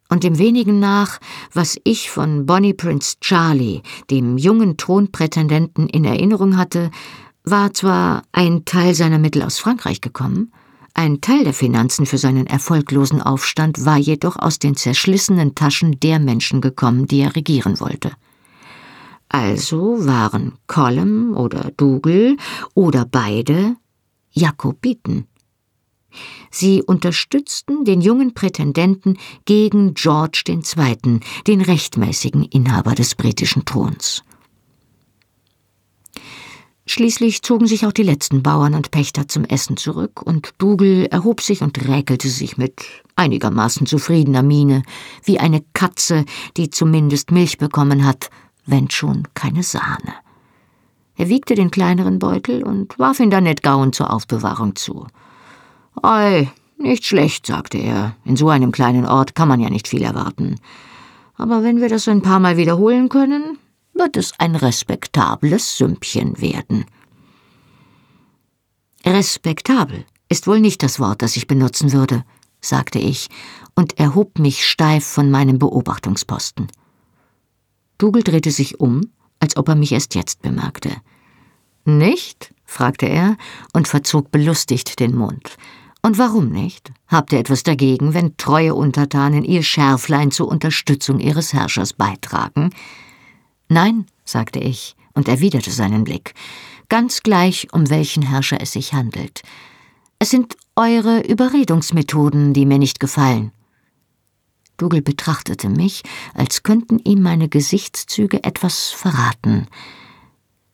Und dem wenigen nach, was ich von Bonnie Prince Charlie, dem jungen Thronprätendenten, in Erinnerung hatte, war zwar ein Teil seiner Mittel aus Frankreich gekommen, ein Teil der Finanzen für seinen erfolglosen Aufstand war jedoch aus den zerschlissenen Taschen der Menschen gekommen, die er regieren wollte. Also waren Colum oder Dougal oder beide Jakobiten. Sie unterstützten den jungen Prätendenten gegen George II., den rechtmäßigen Inhaber des britischen Throns. Schließlich zogen sich auch die letzten Bauern und Pächter zum Essen zurück, und Dougal erhob sich und räkelte sich mit einigermaßen zufriedener Miene, wie eine Katze, die zumindest Milch bekommen hat, wenn schon keine Sahne. Er wiegte den kleineren Beutel und warf ihn dann Ned Gowan zur Aufbewahrung zu. Ei, nicht schlecht, sagte er. In so einem kleinen Ort kann man ja nicht viel erwarten. Aber wenn wir das ein paar Mal wiederholen können, wird es ein respektables Sümpchen werden. Respektabel ist wohl nicht das Wort, das ich benutzen würde, sagte ich und erhob mich steif von meinem Beobachtungsposten. Dougal drehte sich um, als ob er mich erst jetzt bemerkte. Nicht? fragte er und verzog belustigt den Mund. Und warum nicht? Habt ihr etwas dagegen, wenn treue Untertanen ihr Schärflein zur Unterstützung ihres Herrschers beitragen? Nein, sagte ich und erwiderte seinen Blick, ganz gleich, um welchen Herrscher es sich handelt. Es sind eure Überredungsmethoden, die mir nicht gefallen. Dougal betrachtete mich, als könnten ihm meine Gesichtszüge etwas verraten.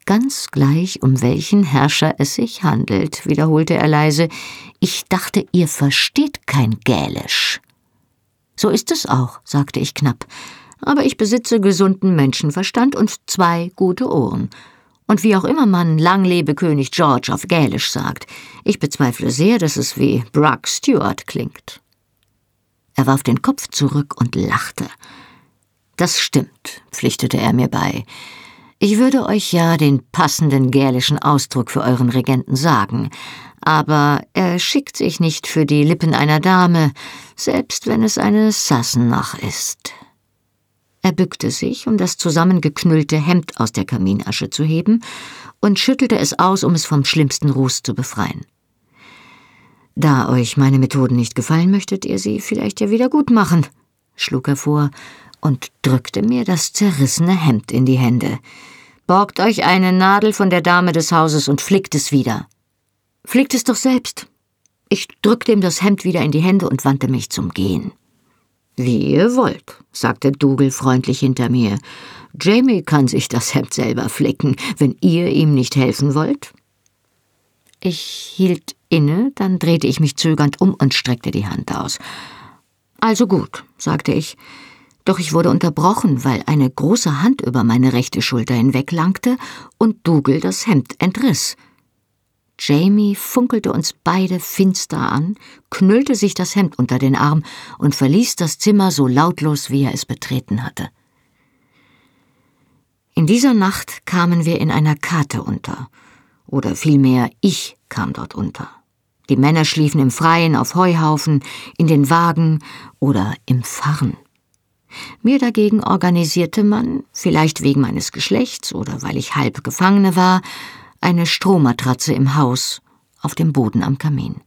Ganz gleich, um welchen Herrscher es sich handelt, wiederholte er leise, ich dachte, ihr versteht kein Gälisch. So ist es auch, sagte ich knapp, aber ich besitze gesunden Menschenverstand und zwei gute Ohren. Und wie auch immer man Lang lebe König George auf Gälisch sagt, ich bezweifle sehr, dass es wie Brooke Stewart klingt. Er warf den Kopf zurück und lachte. Das stimmt, pflichtete er mir bei. Ich würde euch ja den passenden gälischen Ausdruck für euren Regenten sagen, aber er schickt sich nicht für die Lippen einer Dame, selbst wenn es eine Sassenach ist. Er bückte sich, um das zusammengeknüllte Hemd aus der Kaminasche zu heben, und schüttelte es aus, um es vom schlimmsten Ruß zu befreien. Da euch meine Methoden nicht gefallen, möchtet ihr sie vielleicht ja wieder gut machen, schlug er vor und drückte mir das zerrissene Hemd in die Hände. Borgt euch eine Nadel von der Dame des Hauses und flickt es wieder. Flickt es doch selbst. Ich drückte ihm das Hemd wieder in die Hände und wandte mich zum Gehen. Wie ihr wollt, sagte Dougal freundlich hinter mir. Jamie kann sich das Hemd selber flicken, wenn ihr ihm nicht helfen wollt. Ich hielt inne, dann drehte ich mich zögernd um und streckte die Hand aus. Also gut, sagte ich. Doch ich wurde unterbrochen, weil eine große Hand über meine rechte Schulter hinweglangte und Dougal das Hemd entriss. Jamie funkelte uns beide finster an, knüllte sich das Hemd unter den Arm und verließ das Zimmer so lautlos, wie er es betreten hatte. In dieser Nacht kamen wir in einer Karte unter, oder vielmehr ich kam dort unter. Die Männer schliefen im Freien auf Heuhaufen, in den Wagen oder im Farn. Mir dagegen organisierte man, vielleicht wegen meines Geschlechts oder weil ich halb Gefangene war, eine Strohmatratze im Haus, auf dem Boden am Kamin.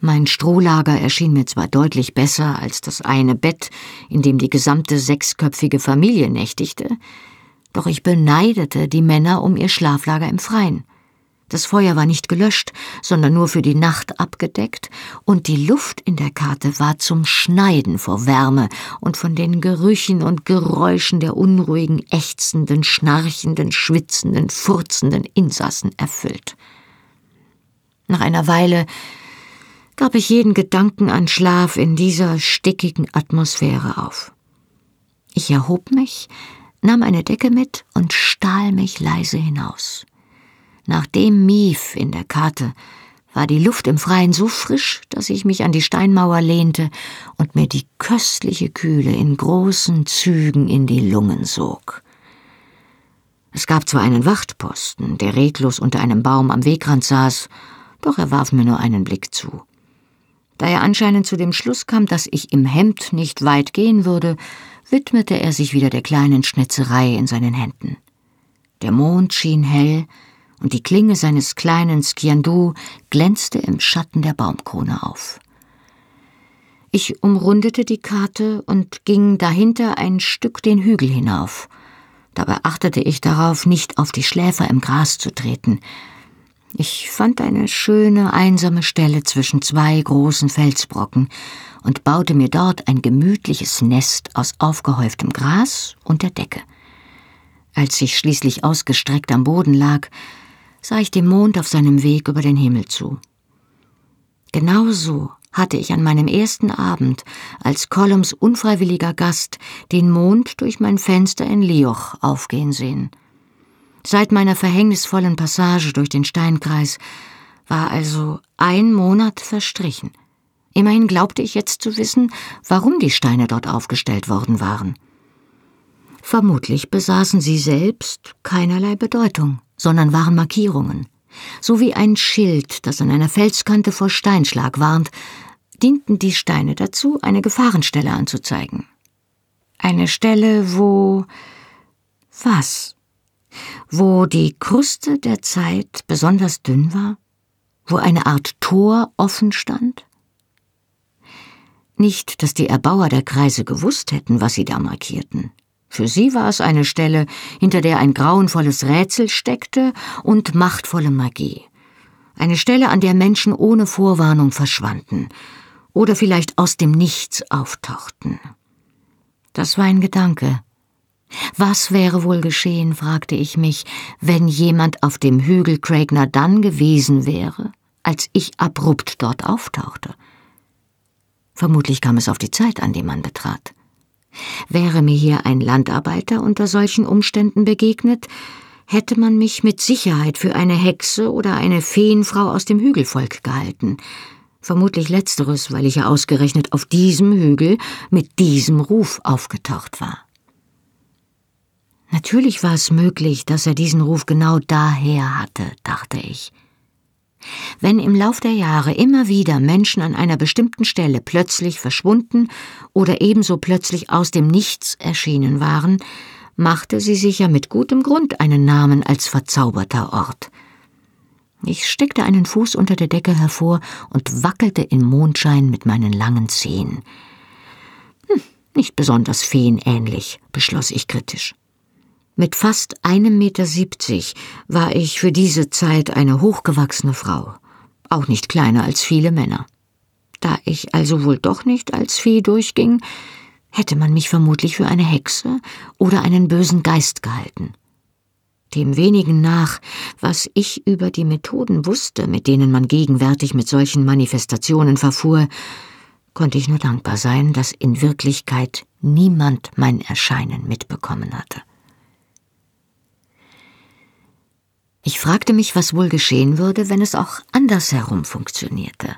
Mein Strohlager erschien mir zwar deutlich besser als das eine Bett, in dem die gesamte sechsköpfige Familie nächtigte, doch ich beneidete die Männer um ihr Schlaflager im Freien. Das Feuer war nicht gelöscht, sondern nur für die Nacht abgedeckt, und die Luft in der Karte war zum Schneiden vor Wärme und von den Gerüchen und Geräuschen der unruhigen, ächzenden, schnarchenden, schwitzenden, furzenden Insassen erfüllt. Nach einer Weile gab ich jeden Gedanken an Schlaf in dieser stickigen Atmosphäre auf. Ich erhob mich, nahm eine Decke mit und stahl mich leise hinaus. Nach dem Mief in der Karte war die Luft im Freien so frisch, dass ich mich an die Steinmauer lehnte und mir die köstliche Kühle in großen Zügen in die Lungen sog. Es gab zwar einen Wachtposten, der reglos unter einem Baum am Wegrand saß, doch er warf mir nur einen Blick zu. Da er anscheinend zu dem Schluss kam, dass ich im Hemd nicht weit gehen würde, widmete er sich wieder der kleinen Schnitzerei in seinen Händen. Der Mond schien hell, und die Klinge seines kleinen Skiandu glänzte im Schatten der Baumkrone auf. Ich umrundete die Karte und ging dahinter ein Stück den Hügel hinauf. Dabei achtete ich darauf, nicht auf die Schläfer im Gras zu treten. Ich fand eine schöne, einsame Stelle zwischen zwei großen Felsbrocken und baute mir dort ein gemütliches Nest aus aufgehäuftem Gras und der Decke. Als ich schließlich ausgestreckt am Boden lag, sah ich dem Mond auf seinem Weg über den Himmel zu. Genauso hatte ich an meinem ersten Abend als Columns unfreiwilliger Gast den Mond durch mein Fenster in Lioch aufgehen sehen. Seit meiner verhängnisvollen Passage durch den Steinkreis war also ein Monat verstrichen. Immerhin glaubte ich jetzt zu wissen, warum die Steine dort aufgestellt worden waren. Vermutlich besaßen sie selbst keinerlei Bedeutung, sondern waren Markierungen. So wie ein Schild, das an einer Felskante vor Steinschlag warnt, dienten die Steine dazu, eine Gefahrenstelle anzuzeigen. Eine Stelle, wo was? Wo die Kruste der Zeit besonders dünn war? Wo eine Art Tor offen stand? Nicht, dass die Erbauer der Kreise gewusst hätten, was sie da markierten. Für sie war es eine Stelle, hinter der ein grauenvolles Rätsel steckte und machtvolle Magie. Eine Stelle, an der Menschen ohne Vorwarnung verschwanden oder vielleicht aus dem Nichts auftauchten. Das war ein Gedanke. Was wäre wohl geschehen, fragte ich mich, wenn jemand auf dem Hügel Craigner dann gewesen wäre, als ich abrupt dort auftauchte? Vermutlich kam es auf die Zeit an, die man betrat. Wäre mir hier ein Landarbeiter unter solchen Umständen begegnet, hätte man mich mit Sicherheit für eine Hexe oder eine Feenfrau aus dem Hügelvolk gehalten. Vermutlich letzteres, weil ich ja ausgerechnet auf diesem Hügel mit diesem Ruf aufgetaucht war. Natürlich war es möglich, dass er diesen Ruf genau daher hatte, dachte ich. Wenn im Lauf der Jahre immer wieder Menschen an einer bestimmten Stelle plötzlich verschwunden oder ebenso plötzlich aus dem Nichts erschienen waren, machte sie sich ja mit gutem Grund einen Namen als verzauberter Ort. Ich steckte einen Fuß unter der Decke hervor und wackelte im Mondschein mit meinen langen Zehen. Hm, nicht besonders feenähnlich, beschloss ich kritisch. Mit fast einem Meter siebzig war ich für diese Zeit eine hochgewachsene Frau, auch nicht kleiner als viele Männer. Da ich also wohl doch nicht als Vieh durchging, hätte man mich vermutlich für eine Hexe oder einen bösen Geist gehalten. Dem wenigen nach, was ich über die Methoden wusste, mit denen man gegenwärtig mit solchen Manifestationen verfuhr, konnte ich nur dankbar sein, dass in Wirklichkeit niemand mein Erscheinen mitbekommen hatte. Ich fragte mich, was wohl geschehen würde, wenn es auch andersherum funktionierte.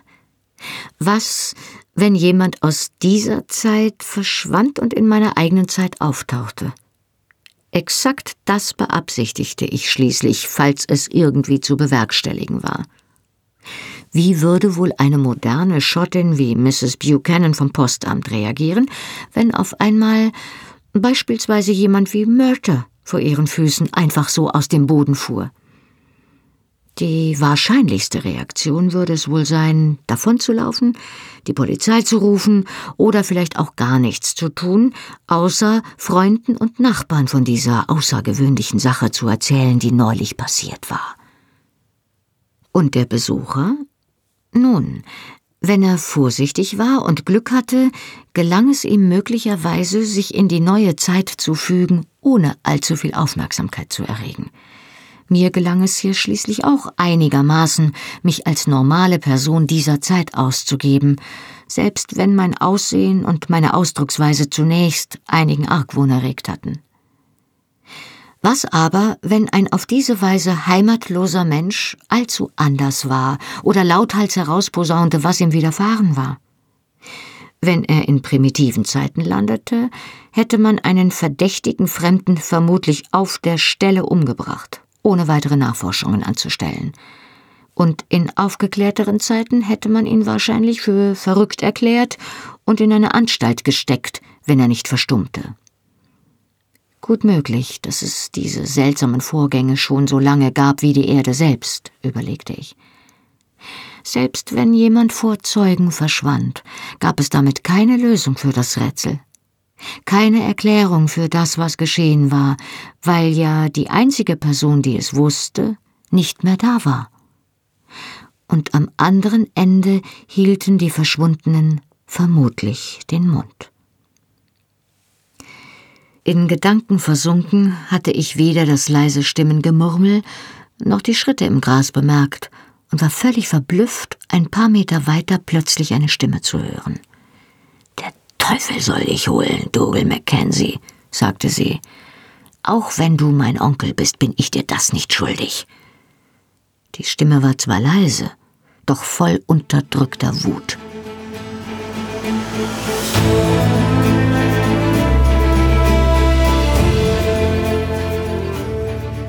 Was, wenn jemand aus dieser Zeit verschwand und in meiner eigenen Zeit auftauchte? Exakt das beabsichtigte ich schließlich, falls es irgendwie zu bewerkstelligen war. Wie würde wohl eine moderne Schottin wie Mrs. Buchanan vom Postamt reagieren, wenn auf einmal beispielsweise jemand wie Murter vor ihren Füßen einfach so aus dem Boden fuhr? Die wahrscheinlichste Reaktion würde es wohl sein, davonzulaufen, die Polizei zu rufen oder vielleicht auch gar nichts zu tun, außer Freunden und Nachbarn von dieser außergewöhnlichen Sache zu erzählen, die neulich passiert war. Und der Besucher? Nun, wenn er vorsichtig war und Glück hatte, gelang es ihm möglicherweise, sich in die neue Zeit zu fügen, ohne allzu viel Aufmerksamkeit zu erregen. Mir gelang es hier schließlich auch einigermaßen, mich als normale Person dieser Zeit auszugeben, selbst wenn mein Aussehen und meine Ausdrucksweise zunächst einigen Argwohn erregt hatten. Was aber, wenn ein auf diese Weise heimatloser Mensch allzu anders war oder lauthals herausposaunte, was ihm widerfahren war? Wenn er in primitiven Zeiten landete, hätte man einen verdächtigen Fremden vermutlich auf der Stelle umgebracht ohne weitere Nachforschungen anzustellen. Und in aufgeklärteren Zeiten hätte man ihn wahrscheinlich für verrückt erklärt und in eine Anstalt gesteckt, wenn er nicht verstummte. Gut möglich, dass es diese seltsamen Vorgänge schon so lange gab wie die Erde selbst, überlegte ich. Selbst wenn jemand vor Zeugen verschwand, gab es damit keine Lösung für das Rätsel. Keine Erklärung für das, was geschehen war, weil ja die einzige Person, die es wusste, nicht mehr da war. Und am anderen Ende hielten die Verschwundenen vermutlich den Mund. In Gedanken versunken hatte ich weder das leise Stimmengemurmel noch die Schritte im Gras bemerkt und war völlig verblüfft, ein paar Meter weiter plötzlich eine Stimme zu hören. Teufel soll dich holen, Dougal Mackenzie, sagte sie. Auch wenn du mein Onkel bist, bin ich dir das nicht schuldig. Die Stimme war zwar leise, doch voll unterdrückter Wut.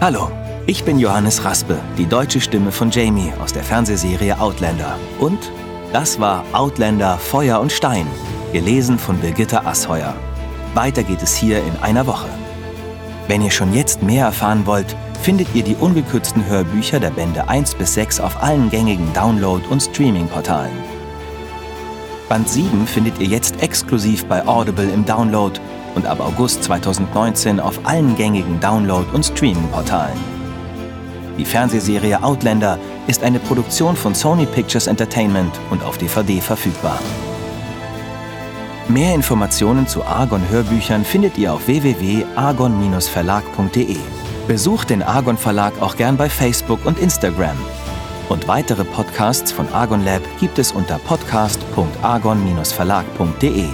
Hallo, ich bin Johannes Raspe, die deutsche Stimme von Jamie aus der Fernsehserie Outlander. Und das war Outlander Feuer und Stein, gelesen von Birgitta Asheuer. Weiter geht es hier in einer Woche. Wenn ihr schon jetzt mehr erfahren wollt, findet ihr die ungekürzten Hörbücher der Bände 1 bis 6 auf allen gängigen Download- und Streaming-Portalen. Band 7 findet ihr jetzt exklusiv bei Audible im Download und ab August 2019 auf allen gängigen Download- und Streaming-Portalen. Die Fernsehserie Outlander ist eine Produktion von Sony Pictures Entertainment und auf DVD verfügbar. Mehr Informationen zu Argon Hörbüchern findet ihr auf www.argon-verlag.de. Besucht den Argon Verlag auch gern bei Facebook und Instagram. Und weitere Podcasts von Argon Lab gibt es unter podcast.argon-verlag.de.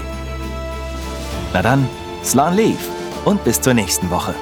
Na dann, Slan Leaf und bis zur nächsten Woche.